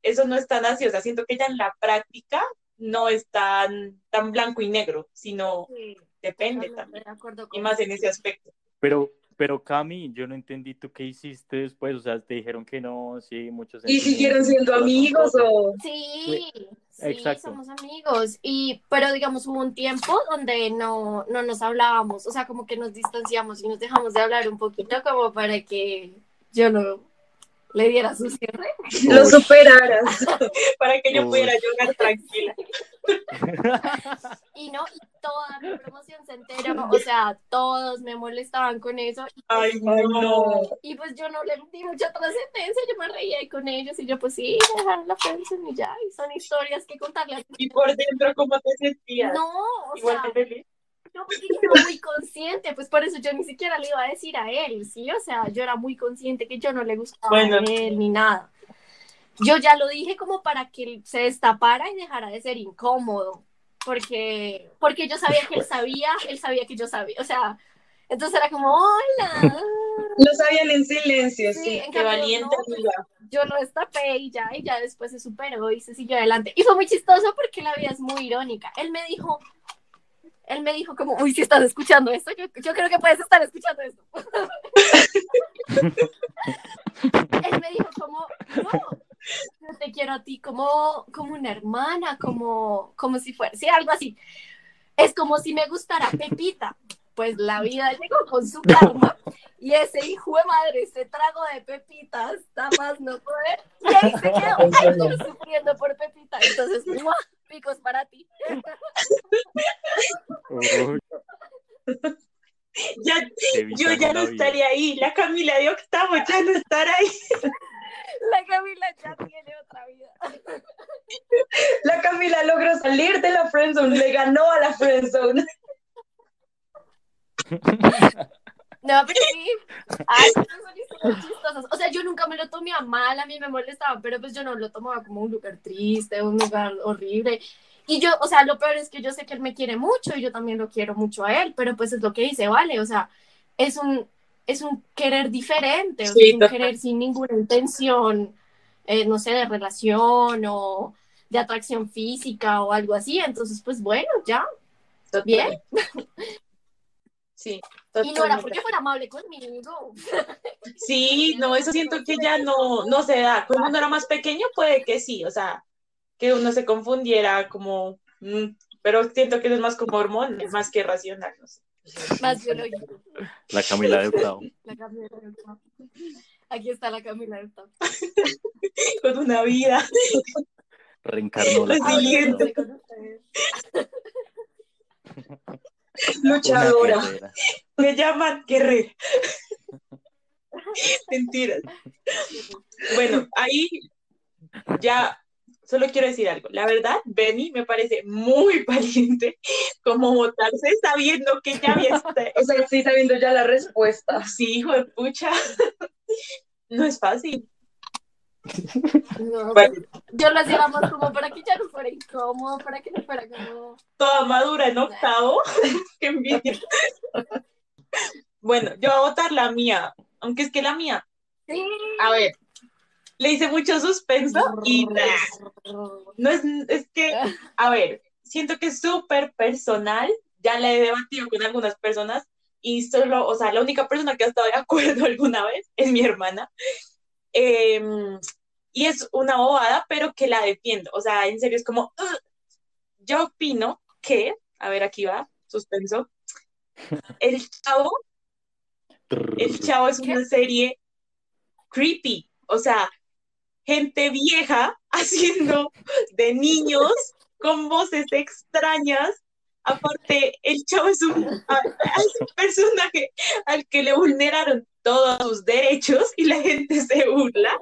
eso no es tan así, o sea, siento que ya en la práctica no es tan, tan blanco y negro, sino Sí, depende también, de acuerdo y con más en ese aspecto. Pero, pero Cami, yo no entendí tú qué hiciste después, o sea, te dijeron que no, sí, muchos ¿Y siguieron siendo amigos o...? Sí, sí, Exacto. somos amigos. Y, pero digamos, hubo un tiempo donde no, no nos hablábamos, o sea, como que nos distanciamos y nos dejamos de hablar un poquito como para que yo no le diera su cierre. Lo Uy. superaras. Para que yo Uy. pudiera llorar tranquila. Y no, y toda mi promoción se enteró, o sea, todos me molestaban con eso. Y, Ay, Ay, no. no. y pues yo no le di mucha trascendencia, yo me reía ahí con ellos y yo pues sí, dejaron la friendzone y ya, y son historias que contarle Y por dentro, ¿cómo te sentías? No, o Igual sea, de feliz. No, porque yo era muy consciente, pues por eso yo ni siquiera le iba a decir a él, ¿sí? O sea, yo era muy consciente que yo no le gustaba Bueno. a él ni nada. Yo ya lo dije como para que él se destapara y dejara de ser incómodo, porque, porque yo sabía que él sabía, él sabía que yo sabía, o sea, entonces era como, hola. Lo sabían en silencio, Sí, sí. en Qué cambio, valiente, no, pues, yo lo destapé y ya, y ya después se superó y se siguió adelante. Y fue muy chistoso porque la vida es muy irónica. Él me dijo, él me dijo como, uy, si estás escuchando esto, yo, yo creo que puedes estar escuchando esto. él me dijo como, no, yo te quiero a ti como, como una hermana, como, como si fuera, sí, algo así. Es como si me gustara Pepita. Pues la vida llegó con su karma y ese hijo de madre, ese trago de Pepita, hasta más no poder. Y ahí se quedó, ay, yo sufriendo por Pepita. Entonces, ¡mua! picos para ti. Ya, yo ya no estaría ahí. La Camila de octavo ya no estará ahí. La Camila ya tiene otra vida. La Camila logró salir de la friendzone, le ganó a la friendzone. No, pero sí. Ay, son chistosas. O sea, yo nunca me lo tomé a mal, a mí me molestaba, pero pues yo no lo tomaba como un lugar triste, un lugar horrible. Y yo, o sea, lo peor es que yo sé que él me quiere mucho y yo también lo quiero mucho a él, pero pues es lo que dice, vale, o sea, es un, es un querer diferente, o sea, Sí, es un total. querer sin ninguna intención, eh, no sé, de relación o de atracción física o algo así. Entonces, pues bueno, ya. Bien. Sí, Y no era porque fuera amable conmigo. Sí, no, eso siento que ya no, no se da. Cuando uno era más pequeño, puede que sí, o sea, que uno se confundiera como, mm, pero siento que es más como hormona, más que racional, no sé. Más biológico. La Camila de octavo. La Camila de octavo. Aquí está la Camila de octavo. Con una vida. Reencarnó la siguiente. Luchadora. Me llaman guerrera. Mentiras. Bueno, ahí ya solo quiero decir algo. La verdad, Benny me parece muy valiente como votarse sabiendo que ya había este- O sea, sí sabiendo ya la respuesta. Sí, hijo de pucha. No es fácil. No, Bueno, Yo hacía más como para que ya no fuera incómodo, para que no fuera como. toda madura en octavo. Qué envidia. Bueno, yo voy a votar la mía. Aunque es que la mía, Sí. a ver, le hice mucho suspenso y nah, no es, es que, a ver, siento que es súper personal. Ya la he debatido con algunas personas y solo, o sea, la única persona que ha estado de acuerdo alguna vez es mi hermana. Em, y es una bobada, pero que la defiendo. O sea, en serio, es como, yo opino que, a ver, aquí va, suspenso. El Chavo, el Chavo es una serie creepy. O sea, gente vieja haciendo de niños con voces extrañas. Aparte, el chavo es un, personaje al que le vulneraron todos sus derechos y la gente se burla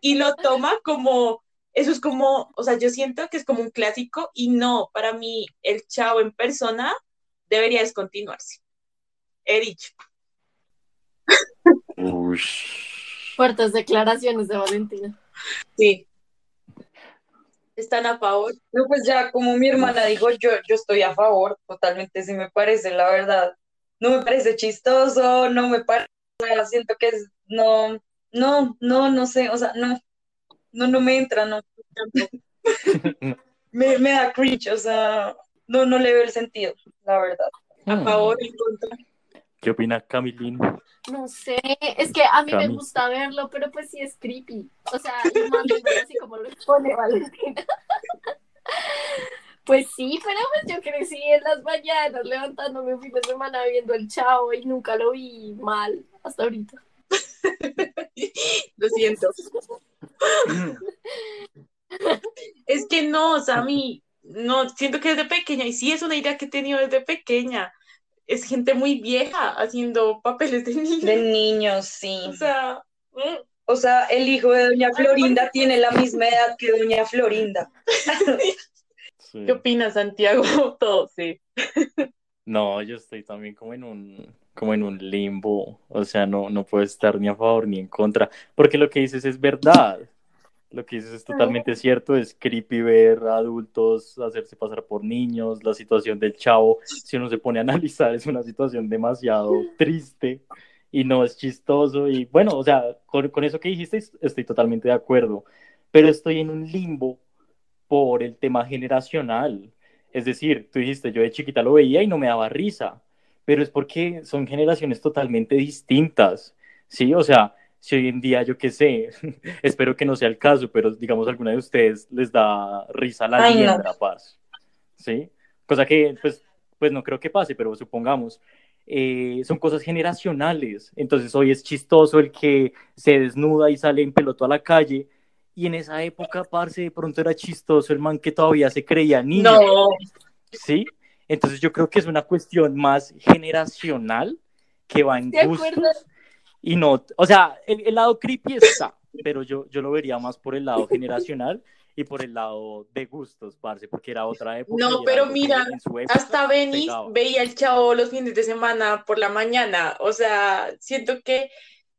y lo toma como, eso es como, o sea, yo siento que es como un clásico y no, para mí el chavo en persona debería descontinuarse. He dicho. Ush. Fuertes declaraciones de Valentina. Sí. ¿Están a favor? No, pues ya como mi hermana dijo, yo, yo estoy a favor, totalmente, sí me parece, la verdad. No me parece chistoso, no me parece, siento que es, no, no, no, no sé, o sea, no, no, no me entra, no. Me, me da cringe, o sea, no, no le veo el sentido, la verdad. ¿A Hmm. favor en contra? ¿Qué opina Camilín? No sé, es que a mí me gusta verlo, pero pues sí es creepy. O sea, y así como lo expone Valentina. Pues sí, pero pues yo crecí en las mañanas levantándome un fin de semana viendo el chavo y nunca lo vi mal hasta ahorita. Lo siento. Es que no, Sammy, no, siento que desde pequeña, y sí es una idea que he tenido desde pequeña, es gente muy vieja haciendo papeles de niños. De niños, sí. O sea, mm, O sea, el hijo de doña Florinda tiene la misma edad que doña Florinda. Sí. ¿qué opinas, Santiago? Todo, sí. No, yo estoy también como en un, como en un limbo, o sea, no, no puedo estar ni a favor ni en contra, porque lo que dices es verdad, lo que dices es totalmente cierto, es creepy ver a adultos hacerse pasar por niños, la situación del chavo, si uno se pone a analizar, es una situación demasiado triste y no es chistoso, y bueno, o sea, con, con eso que dijiste estoy totalmente de acuerdo, pero estoy en un limbo por el tema generacional. Es decir, tú dijiste, yo de chiquita lo veía y no me daba risa, pero es porque son generaciones totalmente distintas, ¿sí? O sea, si hoy en día, yo qué sé, espero que no sea el caso, pero digamos, alguna de ustedes les da risa la no. liendra, paz, ¿sí? Cosa que, pues, pues no creo que pase, pero supongamos, eh, son cosas generacionales, entonces hoy es chistoso el que se desnuda y sale en peloto a la calle, y en esa época, parce, de pronto era chistoso el man que todavía se creía niño. No, ¿sí? Entonces yo creo que es una cuestión más generacional que va en gustos acuerdo. Y no, o sea, el, el lado creepy está, pero yo, yo lo vería más por el lado generacional y por el lado de gustos, parce, porque era otra época. No, pero mira, época hasta Benny veía el chavo los fines de semana por la mañana. O sea, siento que,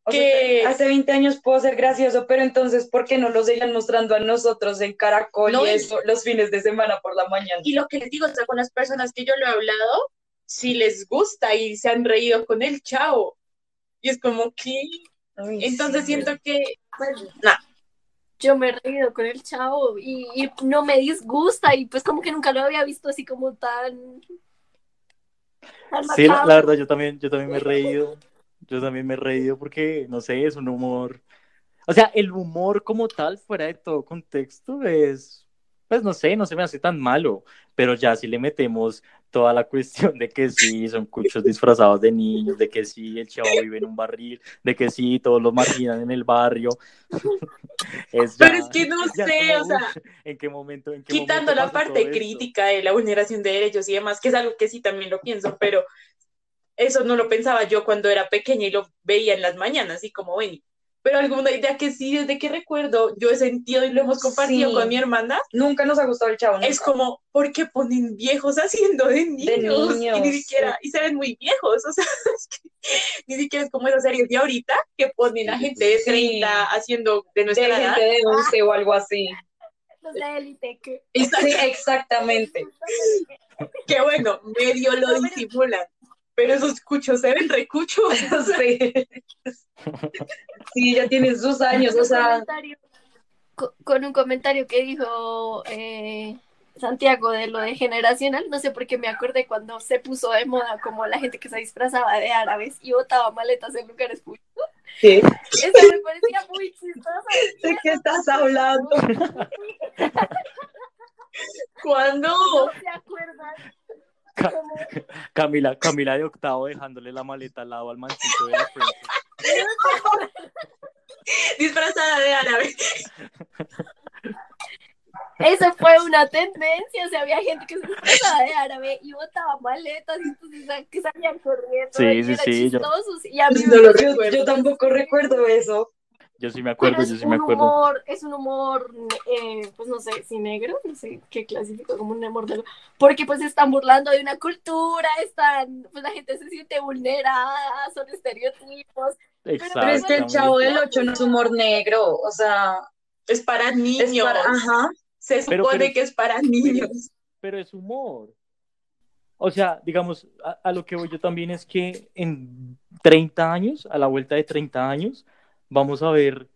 O que sea, hace 20 años puedo ser gracioso, pero entonces, ¿por qué no lo sigan mostrando a nosotros en Caracol No, y y- eso los fines de semana por la mañana? Y lo que les digo, o sea, con las personas que yo lo he hablado, si les gusta y se han reído con el chavo. Y es como que, entonces sí. siento que, Pues, nah, yo me he reído con el chavo y, y no me disgusta y pues como que nunca lo había visto así como tan... tan Sí, la, la verdad, yo también, yo también me he reído. Yo también me he reído porque, no sé, es un humor. O sea, el humor como tal, fuera de todo contexto, es, pues no sé, no se me hace tan malo, pero ya si le metemos toda la cuestión de que sí, son cuchos disfrazados de niños, de que sí, el chavo vive en un barril, de que sí, todos lo marginan en el barrio. Es Pero es que no sé, o sea, ¿en qué momento? En qué quitando momento la parte crítica de la vulneración de derechos y demás, que es algo que sí también lo pienso, pero eso no lo pensaba yo cuando era pequeña y lo veía en las mañanas, y como ven. Pero alguna idea que sí, desde que recuerdo, yo he sentido y lo hemos compartido Sí. con mi hermana, Nunca nos ha gustado el chavo. es nunca. como, ¿por qué ponen viejos haciendo de niños? niños, y ni siquiera, y se ven muy viejos, o sea, es que ni siquiera es como esas series de ahorita que ponen a gente de Sí. 30 haciendo de de nuestra edad. gente de 11 o algo así. Los de élite que... Sí, exactamente. que bueno, medio lo disimulan, pero esos cuchos se ven recuchos. Sí. Sí, ya tienen sus años, o sea, con un comentario que dijo eh, Santiago de lo de generacional, no sé por qué me acordé cuando se puso de moda como la gente que se disfrazaba de árabes y botaba maletas en lugares públicos. ¿qué? Eso me parecía muy chistoso. ¿de qué estás hablando? ¿Cuándo? ¿No se acuerdan? Ca- Camila, Camila de octavo dejándole la maleta al lado al mancito de la frente. Disfrazada de árabe. Eso fue una tendencia, o sea, había gente que se disfrazaba de árabe y botaba maletas y entonces que salían corriendo Sí, y sí, sí, yo- chistosos y a mí No me lo pareció- Yo, yo tampoco recuerdo eso. Yo sí me acuerdo, es yo sí me un acuerdo. humor, es un humor, eh, pues no sé, si negro, no sé qué clasifico como un humor negro, porque pues se están burlando de una cultura, están, pues la gente se siente vulnerada, son estereotipos. Exacto. Pero es que el chavo del 8 no es humor negro, o sea, Es para niños. es para, ajá. Se Pero- supone pero- que es para niños. pero es humor. O sea, digamos, a, a lo que voy yo también es que en 30 años, a la vuelta de 30 años, vamos a ver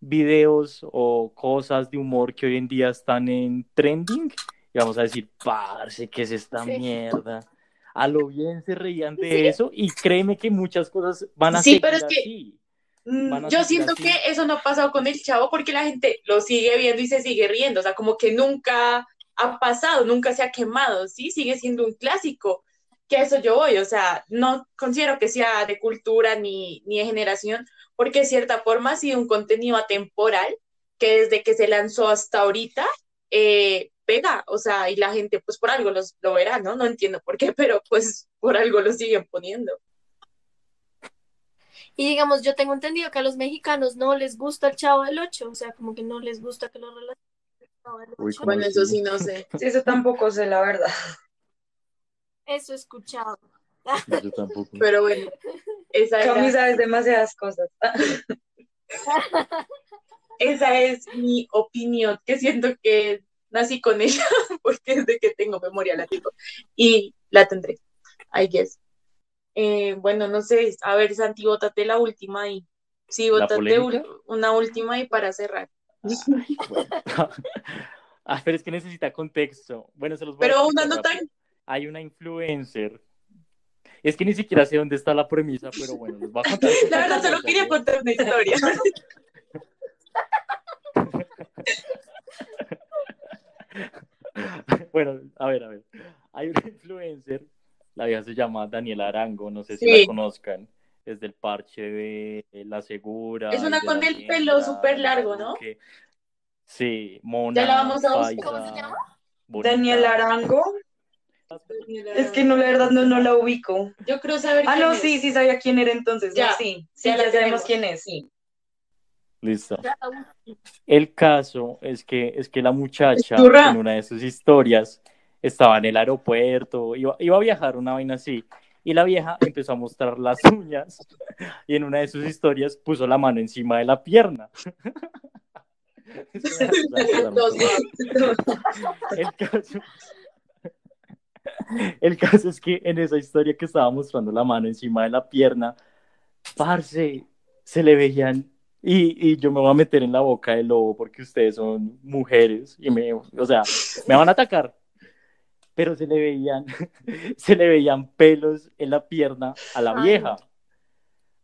videos o cosas de humor que hoy en día están en trending y vamos a decir, parce, ¿qué es esta Sí. mierda? A lo bien se reían de Sí. eso y créeme que muchas cosas van a Sí, seguir pero es que- así. Mm, Van a Yo siento así. que eso no ha pasado con el chavo porque la gente lo sigue viendo y se sigue riendo. O sea, como que nunca ha pasado, nunca se ha quemado, ¿sí? Sigue siendo un clásico. Que a eso yo voy. O sea, no considero que sea de cultura ni, ni de generación, porque de cierta forma ha sido un contenido atemporal que desde que se lanzó hasta ahorita eh, pega. O sea, y la gente, pues por algo los, lo verá, ¿no? No entiendo por qué, pero pues por algo lo siguen poniendo. Y digamos, yo tengo entendido que a los mexicanos no les gusta el Chavo del Ocho, o sea, como que no les gusta que lo relacionen con el Chavo del Uy, Ocho. ¿cómo Bueno, eso sí, no sé. Sí, eso tampoco sé, la verdad. Eso he escuchado. Yo tampoco. Pero bueno, esa Cami sabes demasiadas cosas. Esa es mi opinión, que siento que nací con ella, porque desde que tengo memoria la tengo. Y la tendré, I guess. Eh, bueno, no sé, a ver, Santi, bótate la última y sí, ¿La bótate una última y para cerrar. Bueno. Ah, pero es que necesita contexto. Bueno, se los voy a Pero una explicar no tan, rápido. Hay una influencer. Es que ni siquiera sé dónde está la premisa, pero bueno, les voy a contar. la verdad solo quería contar una historia. Bueno, a ver, a ver. Hay una influencer, la vieja se llama Daniela Arango, no sé si la conozcan. Es del parche de La Segura. Es una con el pelo súper largo, ¿no? Sí, Mona. Ya la vamos a buscar. ¿Cómo se llama? bonita. Daniel Arango. Es que no, la verdad, no, no la ubico. Yo creo saber Ah, quién no, es. sí, sí sabía quién era entonces. Ya, no, sí, sí, ya ya, sabemos tenemos. quién es, sí. Listo. El caso es que, es que la muchacha en una de sus historias estaba en el aeropuerto, iba, iba a viajar una vaina así, y la vieja empezó a mostrar las uñas y en una de sus historias puso la mano encima de la pierna. El, caso, el caso es que en esa historia que estaba mostrando la mano encima de la pierna, parce, se le veían y, y yo me voy a meter en la boca del lobo porque ustedes son mujeres y me, o sea, me van a atacar. Pero se le veían, se le veían pelos en la pierna a la vieja.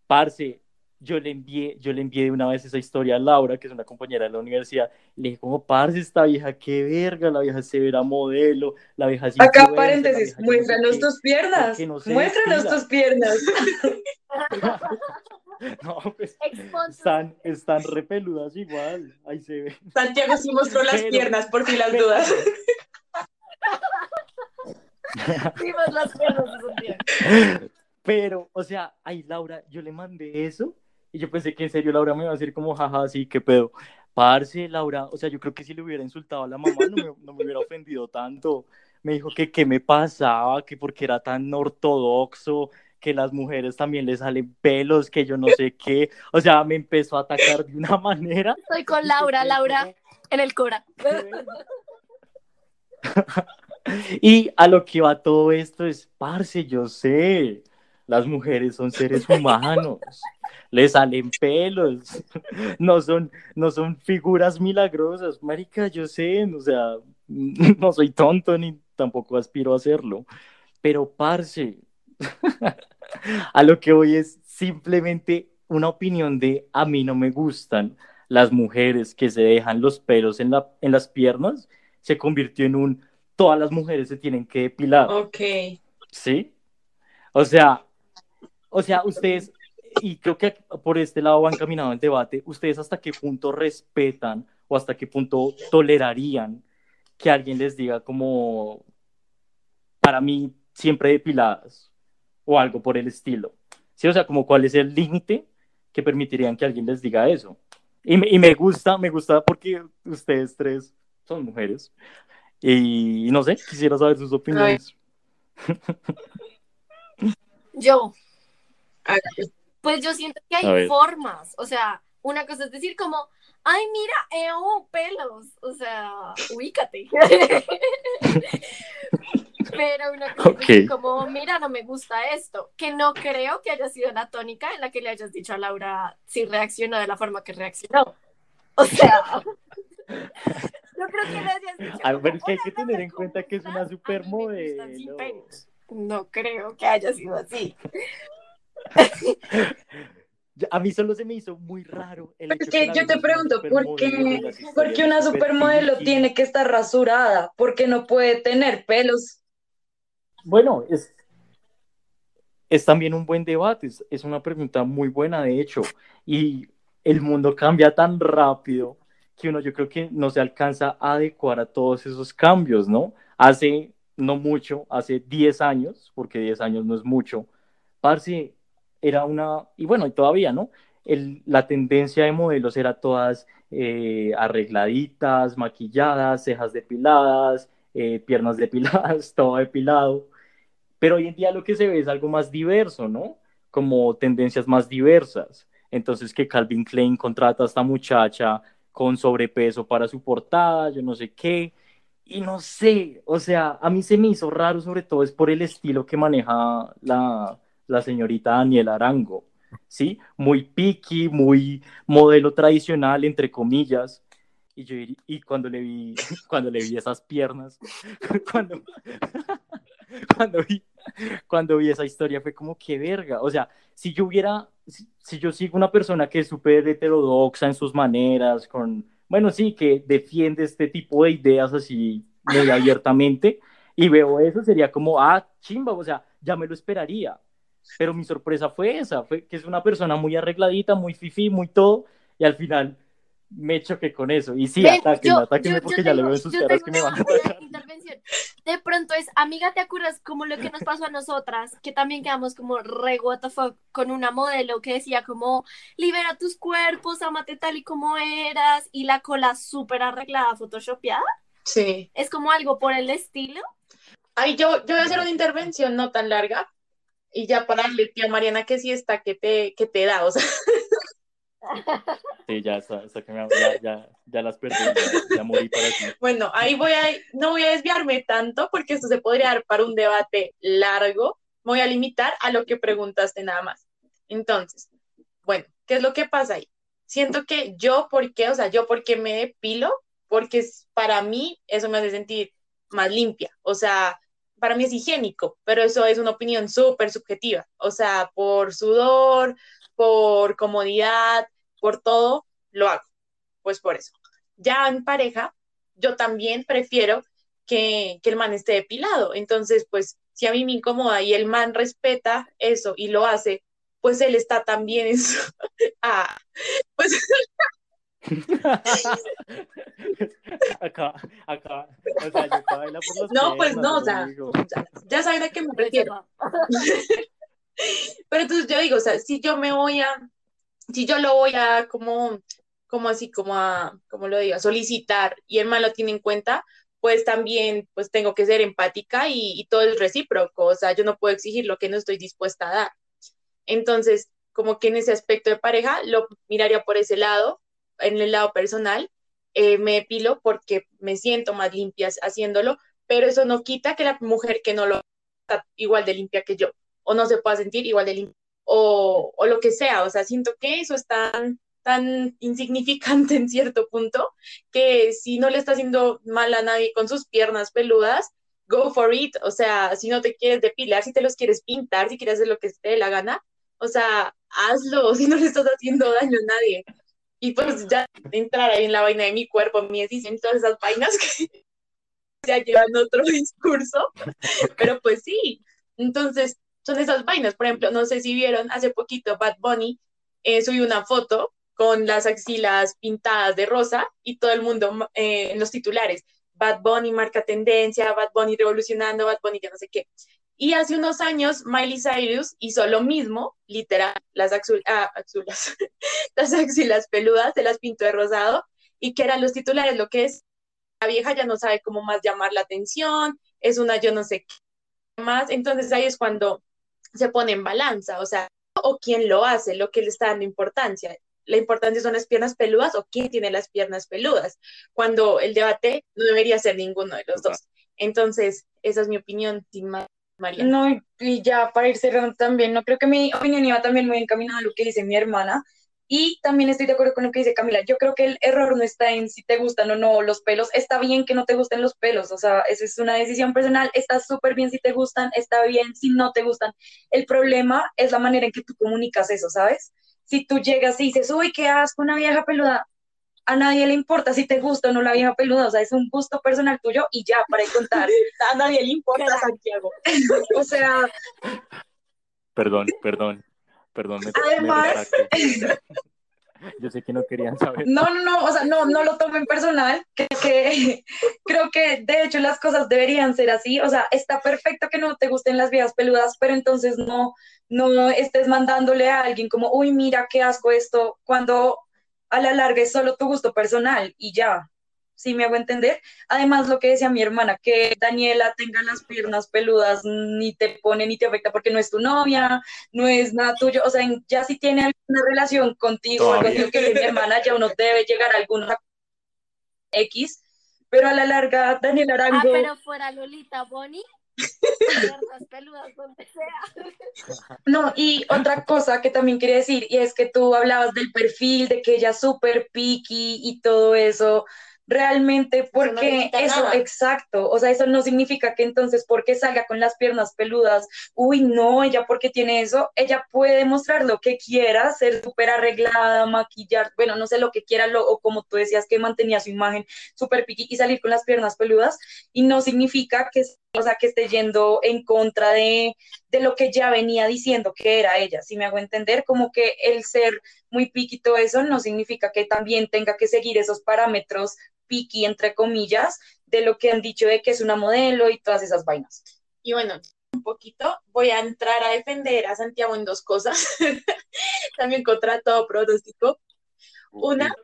Parce, yo le envié, yo le envié de una vez esa historia a Laura, que es una compañera de la universidad, le dije como, parce, esta vieja, qué verga, la vieja severa modelo, la vieja Acá paréntesis, vieja yo no sé muéstranos qué". tus piernas. no se Muéstranos tus piernas. No, pues, están, están repeludas igual, ahí se ve. Santiago sí mostró las Pero- piernas por si las pero- dudas. Vimos las piernas de Santiago. Pero, o sea, ay, Laura, yo le mandé eso y yo pensé que en serio Laura me iba a decir como, jaja, sí, qué pedo. Parce, Laura, o sea, yo creo que si le hubiera insultado a la mamá no me, no me hubiera ofendido tanto. Me dijo que qué me pasaba, que porque era tan ortodoxo, que las mujeres también les salen pelos, que yo no sé qué. O sea, me empezó a atacar de una manera. Estoy con Laura, Laura en el Cora. Y a lo que va todo esto es, parce, yo sé, las mujeres son seres humanos, les salen pelos, no son, no son figuras milagrosas, marica, yo sé, o sea, no soy tonto ni tampoco aspiro a hacerlo, pero parce, a lo que voy es simplemente una opinión de a mí no me gustan las mujeres que se dejan los pelos en, la, en las piernas, se convirtió en un todas las mujeres se tienen que depilar. Ok. ¿Sí? O sea, o sea, ustedes, y creo que por este lado van caminando el debate, ustedes hasta qué punto respetan o hasta qué punto tolerarían que alguien les diga como, para mí, siempre depiladas o algo por el estilo. ¿Sí? O sea, como cuál es el límite que permitirían que alguien les diga eso. Y me, y me gusta, me gusta porque ustedes tres son mujeres. Y no sé, quisiera saber sus opiniones. Yo, pues yo siento que A hay formas. O sea, una cosa es decir como, ay, mira, eh, pelos. O sea, ubícate. Pero una cosa es decir Ok. como, mira, no me gusta esto. Que no creo que haya sido la tónica en la que le hayas dicho a Laura si reaccionó de la forma que reaccionó. O sea, no creo que le hayas dicho. A como, ver, es que hay "Hola, que tener en ¿cómo cuenta que es una supermodelo. pelos". No creo que haya sido así. A mí solo se me hizo muy raro. El hecho que yo te pregunto, ¿por qué, por qué una supermodelo tiene que estar rasurada? ¿Por qué no puede tener pelos? Bueno, es, es también un buen debate, es, es una pregunta muy buena de hecho, y el mundo cambia tan rápido que uno yo creo que no se alcanza a adecuar a todos esos cambios, ¿no? Hace no mucho, hace 10 años, porque 10 años no es mucho, parce, era una, y bueno, y todavía, ¿no? El, la tendencia de modelos era todas eh, arregladitas, maquilladas, cejas depiladas, eh, piernas depiladas, todo depilado. Pero hoy en día lo que se ve es algo más diverso, ¿no? Como tendencias más diversas. Entonces que Calvin Klein contrata a esta muchacha con sobrepeso para su portada, yo no sé qué. Y no sé, o sea, a mí se me hizo raro sobre todo es por el estilo que maneja la, la señorita Daniela Arango, ¿sí? Muy picky, muy modelo tradicional, entre comillas. Y, yo, y cuando le vi, cuando le vi esas piernas, cuando, cuando vi, cuando vi esa historia fue como que verga. O sea, si yo hubiera, si, si yo sigo una persona que es súper heterodoxa en sus maneras, con, bueno, sí, que defiende este tipo de ideas así muy abiertamente, y veo eso, sería como, ah, chimba, o sea, ya me lo esperaría. Pero mi sorpresa fue esa, fue que es una persona muy arregladita, muy fifi, muy todo, y al final me choqué con eso. Y sí, Ven, atáquenme, yo- atáquenme yo- porque yo ya le tengo- veo en sus caras que me van a atacar. intervención. De pronto es, amiga, ¿te acuerdas como lo que nos pasó a nosotras? Que también quedamos como re what the fuck con una modelo que decía como, libera tus cuerpos, amate tal y como eras, y la cola súper arreglada, photoshopeada. Sí. Es como algo por el estilo. Ay, yo, yo voy a hacer una intervención no tan larga y ya para darle pie a Mariana que sí está que te, que te da, o sea, Sí, ya, está, está que me- ya, ya, ya las perdí, ya, ya morí para ti. bueno, ahí voy a, no voy a desviarme tanto porque esto se podría dar para un debate largo, me voy a limitar a lo que preguntaste nada más. Entonces, bueno, ¿qué es lo que pasa ahí? Siento que yo, ¿por qué? O sea, yo, ¿por qué me depilo? Porque para mí eso me hace sentir más limpia, o sea, para mí es higiénico, pero eso es una opinión súper subjetiva, o sea, por sudor, por comodidad, por todo, lo hago. Pues por eso. Ya en pareja, yo también prefiero que, que el man esté depilado. Entonces, pues, si a mí me incomoda y el man respeta eso y lo hace, pues él está también en su... Ah, pues acá, acá, o sea, yo por los No, pues piernas, no, o sea, ya saben a qué me refiero. Pero entonces yo digo, o sea, si yo me voy a, si yo lo voy a como, como así, como a, como lo digo, a solicitar y el man lo tiene en cuenta, pues también pues tengo que ser empática y, y todo es recíproco, o sea, yo no puedo exigir lo que no estoy dispuesta a dar. Entonces, como que en ese aspecto de pareja lo miraría por ese lado, en el lado personal, eh, me depilo porque me siento más limpia haciéndolo, pero eso no quita que la mujer que no lo está igual de limpia que yo, o no se pueda sentir igual de limpia, o, o lo que sea, o sea, siento que eso es tan, tan insignificante en cierto punto, que si no le está haciendo mal a nadie con sus piernas peludas, go for it, o sea, si no te quieres depilar, si te los quieres pintar, si quieres hacer lo que te dé la gana, o sea, hazlo, si no le estás haciendo daño a nadie. Y pues ya entrar ahí en la vaina de mi cuerpo, mi decisión, todas esas vainas que ya llevan otro discurso, pero pues sí, entonces son esas vainas, por ejemplo, no sé si vieron, hace poquito Bad Bunny eh, subió una foto con las axilas pintadas de rosa y todo el mundo eh, en los titulares, Bad Bunny marca tendencia, Bad Bunny revolucionando, Bad Bunny que no sé qué. Y hace unos años Miley Cyrus hizo lo mismo, literal, las, axul ah, axulas, las axilas peludas, se las pintó de rosado, y que eran los titulares, lo que es, la vieja ya no sabe cómo más llamar la atención, es una yo no sé qué más, entonces ahí es cuando se pone en balanza, o sea, o quién lo hace, lo que le está dando importancia. La importancia son las piernas peludas o quién tiene las piernas peludas, cuando el debate no debería ser ninguno de los dos. Entonces, esa es mi opinión, sin más. María. No, y- ya para ir cerrando también, no creo que mi opinión iba también muy encaminada a lo que dice mi hermana. Y también estoy de acuerdo con lo que dice Camila. Yo creo que el error no está en si te gustan o no los pelos. Está bien que no te gusten los pelos, o sea, esa es una decisión personal. Está súper bien si te gustan, está bien si no te gustan. El problema es la manera en que tú comunicas eso, ¿sabes? Si tú llegas y dices, uy, qué asco, una vieja peluda, a nadie le importa si te gusta o no la vieja peluda, o sea, es un gusto personal tuyo y ya, para contar. A nadie le importa Santiago. O sea, Perdón, perdón, perdón, me, Además-. Yo sé que no querían saber. No, no, no, o sea, no, no lo tomen personal, que, que creo que de hecho las cosas deberían ser así, o sea, está perfecto que no te gusten las viejas peludas, pero entonces no, no estés mandándole a alguien como, uy, mira qué asco esto, cuando a la larga es solo tu gusto personal y ya, ¿sí me hago entender? Además, lo que decía mi hermana, que Daniela tenga las piernas peludas ni te pone ni te afecta porque no es tu novia, no es nada tuyo, o sea, ya si tiene alguna relación contigo, algo así Todavía. que mi hermana, ya uno debe llegar a alguna X, pero a la larga, Daniela Ah, Arango, pero fuera Lolita Bonnie, no, y otra cosa que también quería decir, y es que tú hablabas del perfil, de que ella es súper picky y todo eso, realmente porque eso, exacto, o sea, eso no significa que entonces porque salga con las piernas peludas, uy, no, ella porque tiene eso, ella puede mostrar lo que quiera, ser súper arreglada, maquillar, bueno, no sé lo que quiera, lo, o como tú decías que mantenía su imagen súper piqui y salir con las piernas peludas, y no significa que, o sea, que esté yendo en contra de, de lo que ya venía diciendo que era ella, si me hago entender, como que el ser muy piqui y todo eso no significa que también tenga que seguir esos parámetros piqui, entre comillas, de lo que han dicho de que es una modelo y todas esas vainas. Y bueno, un poquito voy a entrar a defender a Santiago en dos cosas, también contra todo pronóstico. Una,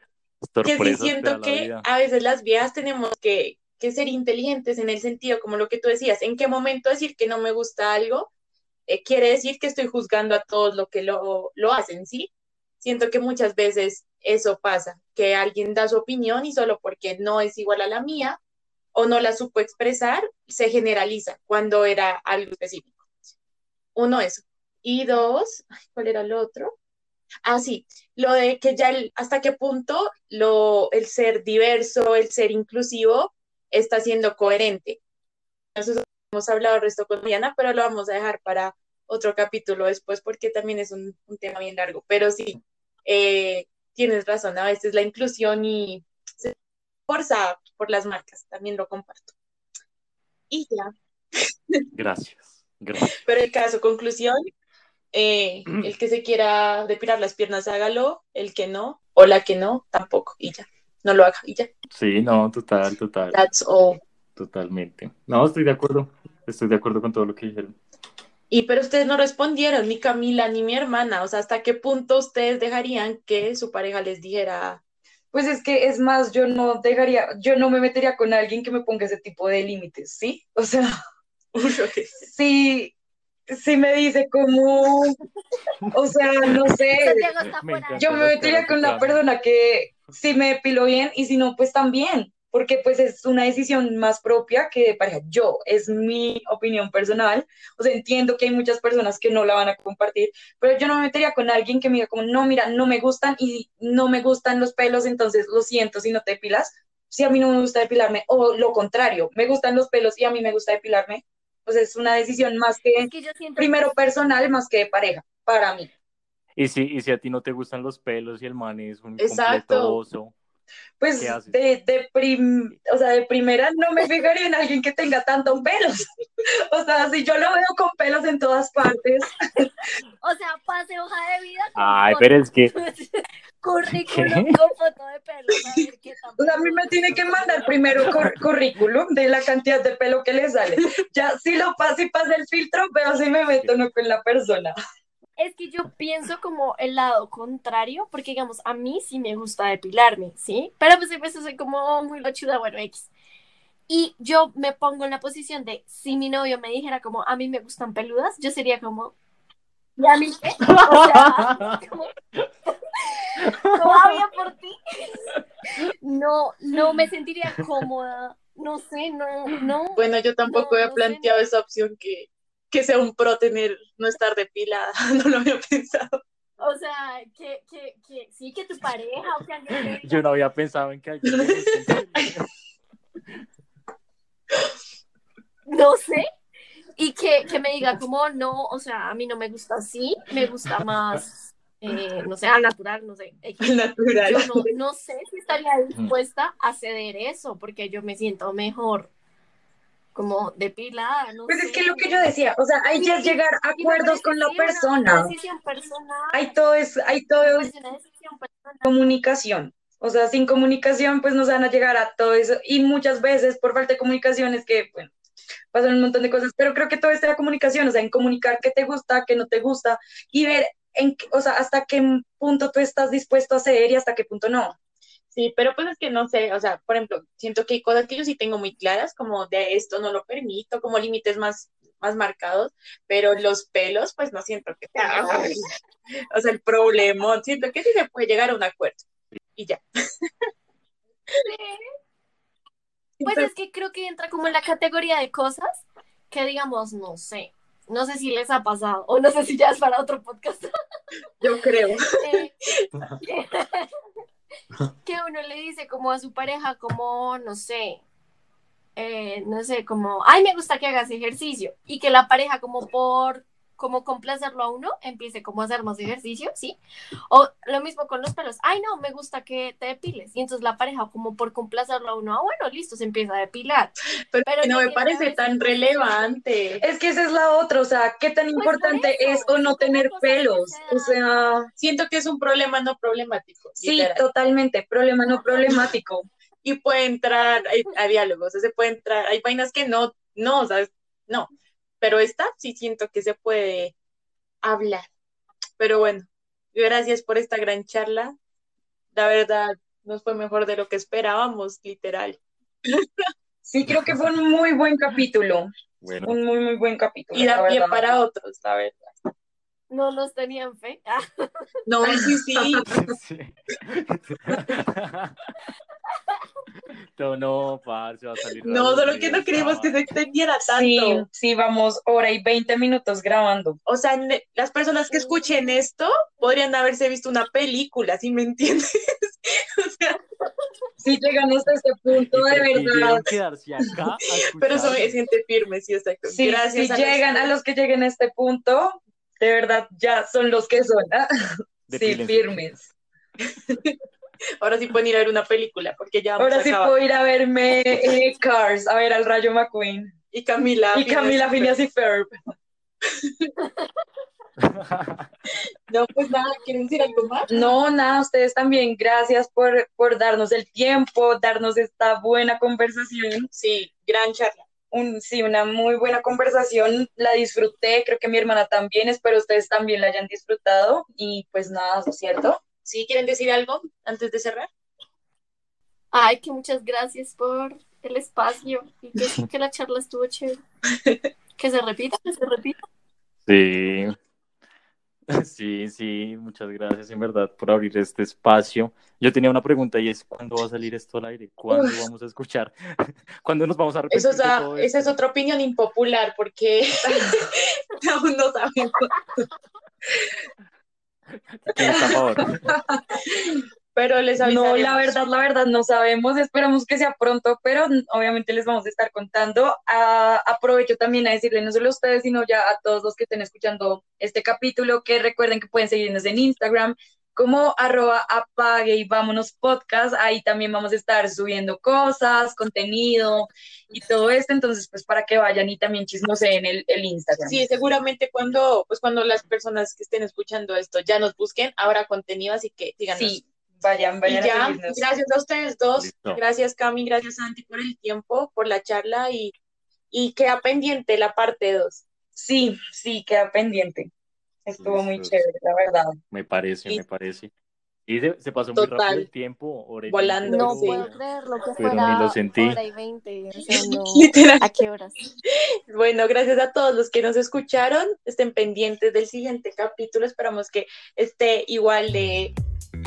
que sí siento que a veces las viejas tenemos que, que ser inteligentes en el sentido, como lo que tú decías, en qué momento decir que no me gusta algo eh, quiere decir que estoy juzgando a todos lo que lo, lo hacen, ¿sí? Siento que muchas veces eso pasa, que alguien da su opinión y solo porque no es igual a la mía o no la supo expresar, se generaliza cuando era algo específico. Uno, eso. Y dos, ¿cuál era el otro? Ah, sí, lo de que ya el- hasta qué punto lo, el ser diverso, el ser inclusivo está siendo coherente. Nosotros hemos hablado el resto con Diana, pero lo vamos a dejar para otro capítulo después porque también es un, un tema bien largo. Pero sí, eh, tienes razón, a veces la inclusión y se forza por las marcas, también lo comparto. Y ya, Gracias. Gracias. pero el caso, conclusión, eh, el que se quiera depilar las piernas, hágalo, el que no, o la que no, tampoco, y ya, no lo haga, y ya, Sí, no, total, total. that's all. Totalmente. No, estoy de acuerdo. Estoy de acuerdo con todo lo que dijeron. Y pero ustedes no respondieron, ni Camila ni mi hermana, o sea, ¿hasta qué punto ustedes dejarían que su pareja les dijera, Pues es que es más, yo no dejaría, yo no me metería con alguien que me ponga ese tipo de límites, ¿sí? O sea, si, si me dice como, o sea, no sé, Me yo me metería con una persona que si me depilo bien y si no, pues también, porque pues es una decisión más propia que de pareja. Yo, es mi opinión personal, o sea, entiendo que hay muchas personas que no la van a compartir, pero yo no me metería con alguien que me diga como, no, mira, no me gustan y no me gustan los pelos, entonces lo siento si no te depilas, si a mí no me gusta depilarme, o lo contrario, me gustan los pelos y a mí me gusta depilarme, pues es una decisión más que, Es que yo siento primero personal, más que de pareja, para mí. Y si, y si a ti no te gustan los pelos y el man es un Exacto. completo oso. Pues de, de, prim- o sea, de primera no me fijaría en alguien que tenga tantos pelos. O sea, si yo lo veo con pelos en todas partes, O sea, pase hoja de vida con Ay, foto. pero es que. Currículum ¿Qué? con foto de pelo. A ver qué tan o sea, a mí me tiene que mandar primero cur- currículum de la cantidad de pelo que le sale. Ya si lo pasa y pasa el filtro, pero si me meto no con la persona. Es que yo pienso como el lado contrario, porque digamos, a mí sí me gusta depilarme, ¿sí? Pero pues a veces soy como muy lochuda, bueno, X. Y yo me pongo en la posición de, si mi novio me dijera como, a mí me gustan peludas, yo sería como, ¿y a mí qué? O sea, como, todavía por ti. No, no me sentiría cómoda, no sé, no, no. Bueno, yo tampoco No, había no sé, planteado esa opción que, que sea un pro tener, no estar depilada, no lo había pensado. O sea, que, que, que sí, que tu pareja, o sea, que Yo no había pensado en que alguien no sé, y que, que me diga como, no, o sea, a mí no me gusta así, me gusta más, eh, no sé, al natural, no sé. Natural. Yo no, no sé si estaría dispuesta a ceder eso, porque yo me siento mejor como depilada, no Pues sé. es que lo que yo decía, o sea, hay ya es llegar a acuerdos con la que persona. Hay todo es, hay todo es comunicación. O sea, sin comunicación, pues no se van a llegar a todo eso. Y muchas veces, por falta de comunicación, es que, bueno, pasan un montón de cosas. Pero creo que todo está la comunicación, o sea, en comunicar qué te gusta, qué no te gusta, y ver, en, o sea, hasta qué punto tú estás dispuesto a ceder y hasta qué punto no. Sí, pero pues es que no sé, o sea, por ejemplo, siento que hay cosas que yo sí tengo muy claras, como de esto no lo permito, como límites más, más marcados, pero los pelos, pues no siento que sea, o sea, el problema, siento que sí se puede llegar a un acuerdo. Y ya. Pues es que creo que entra como en la categoría de cosas que digamos, no sé, no sé si les ha pasado o no sé si ya es para otro podcast. Yo creo. eh, que, uno le dice como a su pareja como, no sé, eh, no sé, como, ay, me gusta que hagas ejercicio y que la pareja como por como complacerlo a uno, empiece como a hacer más ejercicio, ¿sí? O lo mismo con los pelos, ay, no, me gusta que te depiles. Y entonces la pareja como por complacerlo a uno, ah, bueno, listo, se empieza a depilar. Pero, Pero no me parece tan relevante. Es que esa es la otra, o sea, qué tan Pues por importante eso, es o no tener pelos. se O sea, Siento que es un problema no problemático. sí, literal. totalmente, problema no problemático. y puede entrar a, a diálogos, o sea, se puede entrar, hay vainas que no, no, o sea, no, pero esta sí siento que se puede hablar. Pero bueno, gracias por esta gran charla. La verdad, nos fue mejor de lo que esperábamos, literal. Sí, creo que fue un muy buen capítulo, Bueno, un muy, muy buen capítulo. Y da la pie verdad. para otros, la verdad. No nos tenían fe. Ah, No, sí, sí. sí. No, no, parce, va a salir. No, solo que no sí, queríamos que se extendiera tanto. Sí, sí, vamos hora y 20 minutos grabando. O sea, las personas que escuchen esto podrían haberse visto una película, ¿sí me entiendes? O sea, Si llegan hasta este punto, de verdad. quedarse acá Pero me siente firme, sí, exacto. Si, Gracias si a llegan a los que lleguen a este punto, de verdad ya son los que son. ¿ah? Sí, firmes. Ahora sí pueden ir a ver una película, porque ya vamos Ahora a sí acabar. puedo ir a verme eh, Cars, a ver al Rayo McQueen. Y Camila. Y Camila Phineas y Ferb. No, pues nada, ¿quieren decir algo más? No, nada, ustedes también, gracias por, por darnos el tiempo, darnos esta buena conversación. Sí, gran charla. Un, sí, una muy buena conversación, la disfruté, creo que mi hermana también, espero ustedes también la hayan disfrutado y pues nada, ¿cierto? ¿Sí quieren decir algo antes de cerrar? Ay, que muchas gracias por el espacio y que, que la charla estuvo chévere. Que se repita, que se repita. Sí. Sí, sí, muchas gracias en verdad por abrir este espacio. Yo tenía una pregunta y es ¿cuándo va a salir esto al aire? ¿Cuándo Uf. vamos a escuchar? ¿Cuándo nos vamos a arrepentir Eso es, de a- todo esa esto? es otra opinión impopular, porque aún no sabemos. Pero les No, avisaremos. la verdad, la verdad, no sabemos, esperamos que sea pronto, pero obviamente les vamos a estar contando. Ah, aprovecho también a decirle no solo a ustedes, sino ya a todos los que estén escuchando este capítulo, que recuerden que pueden seguirnos en Instagram como arroba apague y vámonos podcast, ahí también vamos a estar subiendo cosas, contenido y todo esto, entonces pues para que vayan y también chismoseen el, el Instagram. Sí, seguramente cuando, pues cuando las personas que estén escuchando esto ya nos busquen, habrá contenido, así que díganos. Sí, vayan, vayan ya, gracias a ustedes dos, Listo. gracias Cami, gracias Santi por el tiempo, por la charla y, y queda pendiente la parte 2. Sí, sí, queda pendiente. Estuvo muy chévere, la verdad. Me parece, me parece. Y se, se pasó muy Total. rápido el tiempo. hora y Volando, No sí. puedo creer lo que Pero ni fuera lo sentí. hora y veinte. O sea, no. Literal. ¿A qué horas? Bueno, gracias a todos los que nos escucharon. Estén pendientes del siguiente capítulo. Esperamos que esté igual de,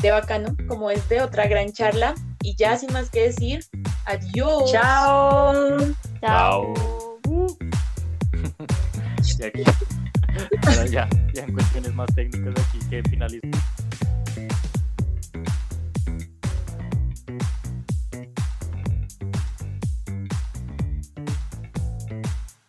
de bacano como este, otra gran charla. Y ya sin más que decir, adiós. Chao. Chao. Y aquí, ahora ya, ya en cuestiones más técnicas aquí que finalizo.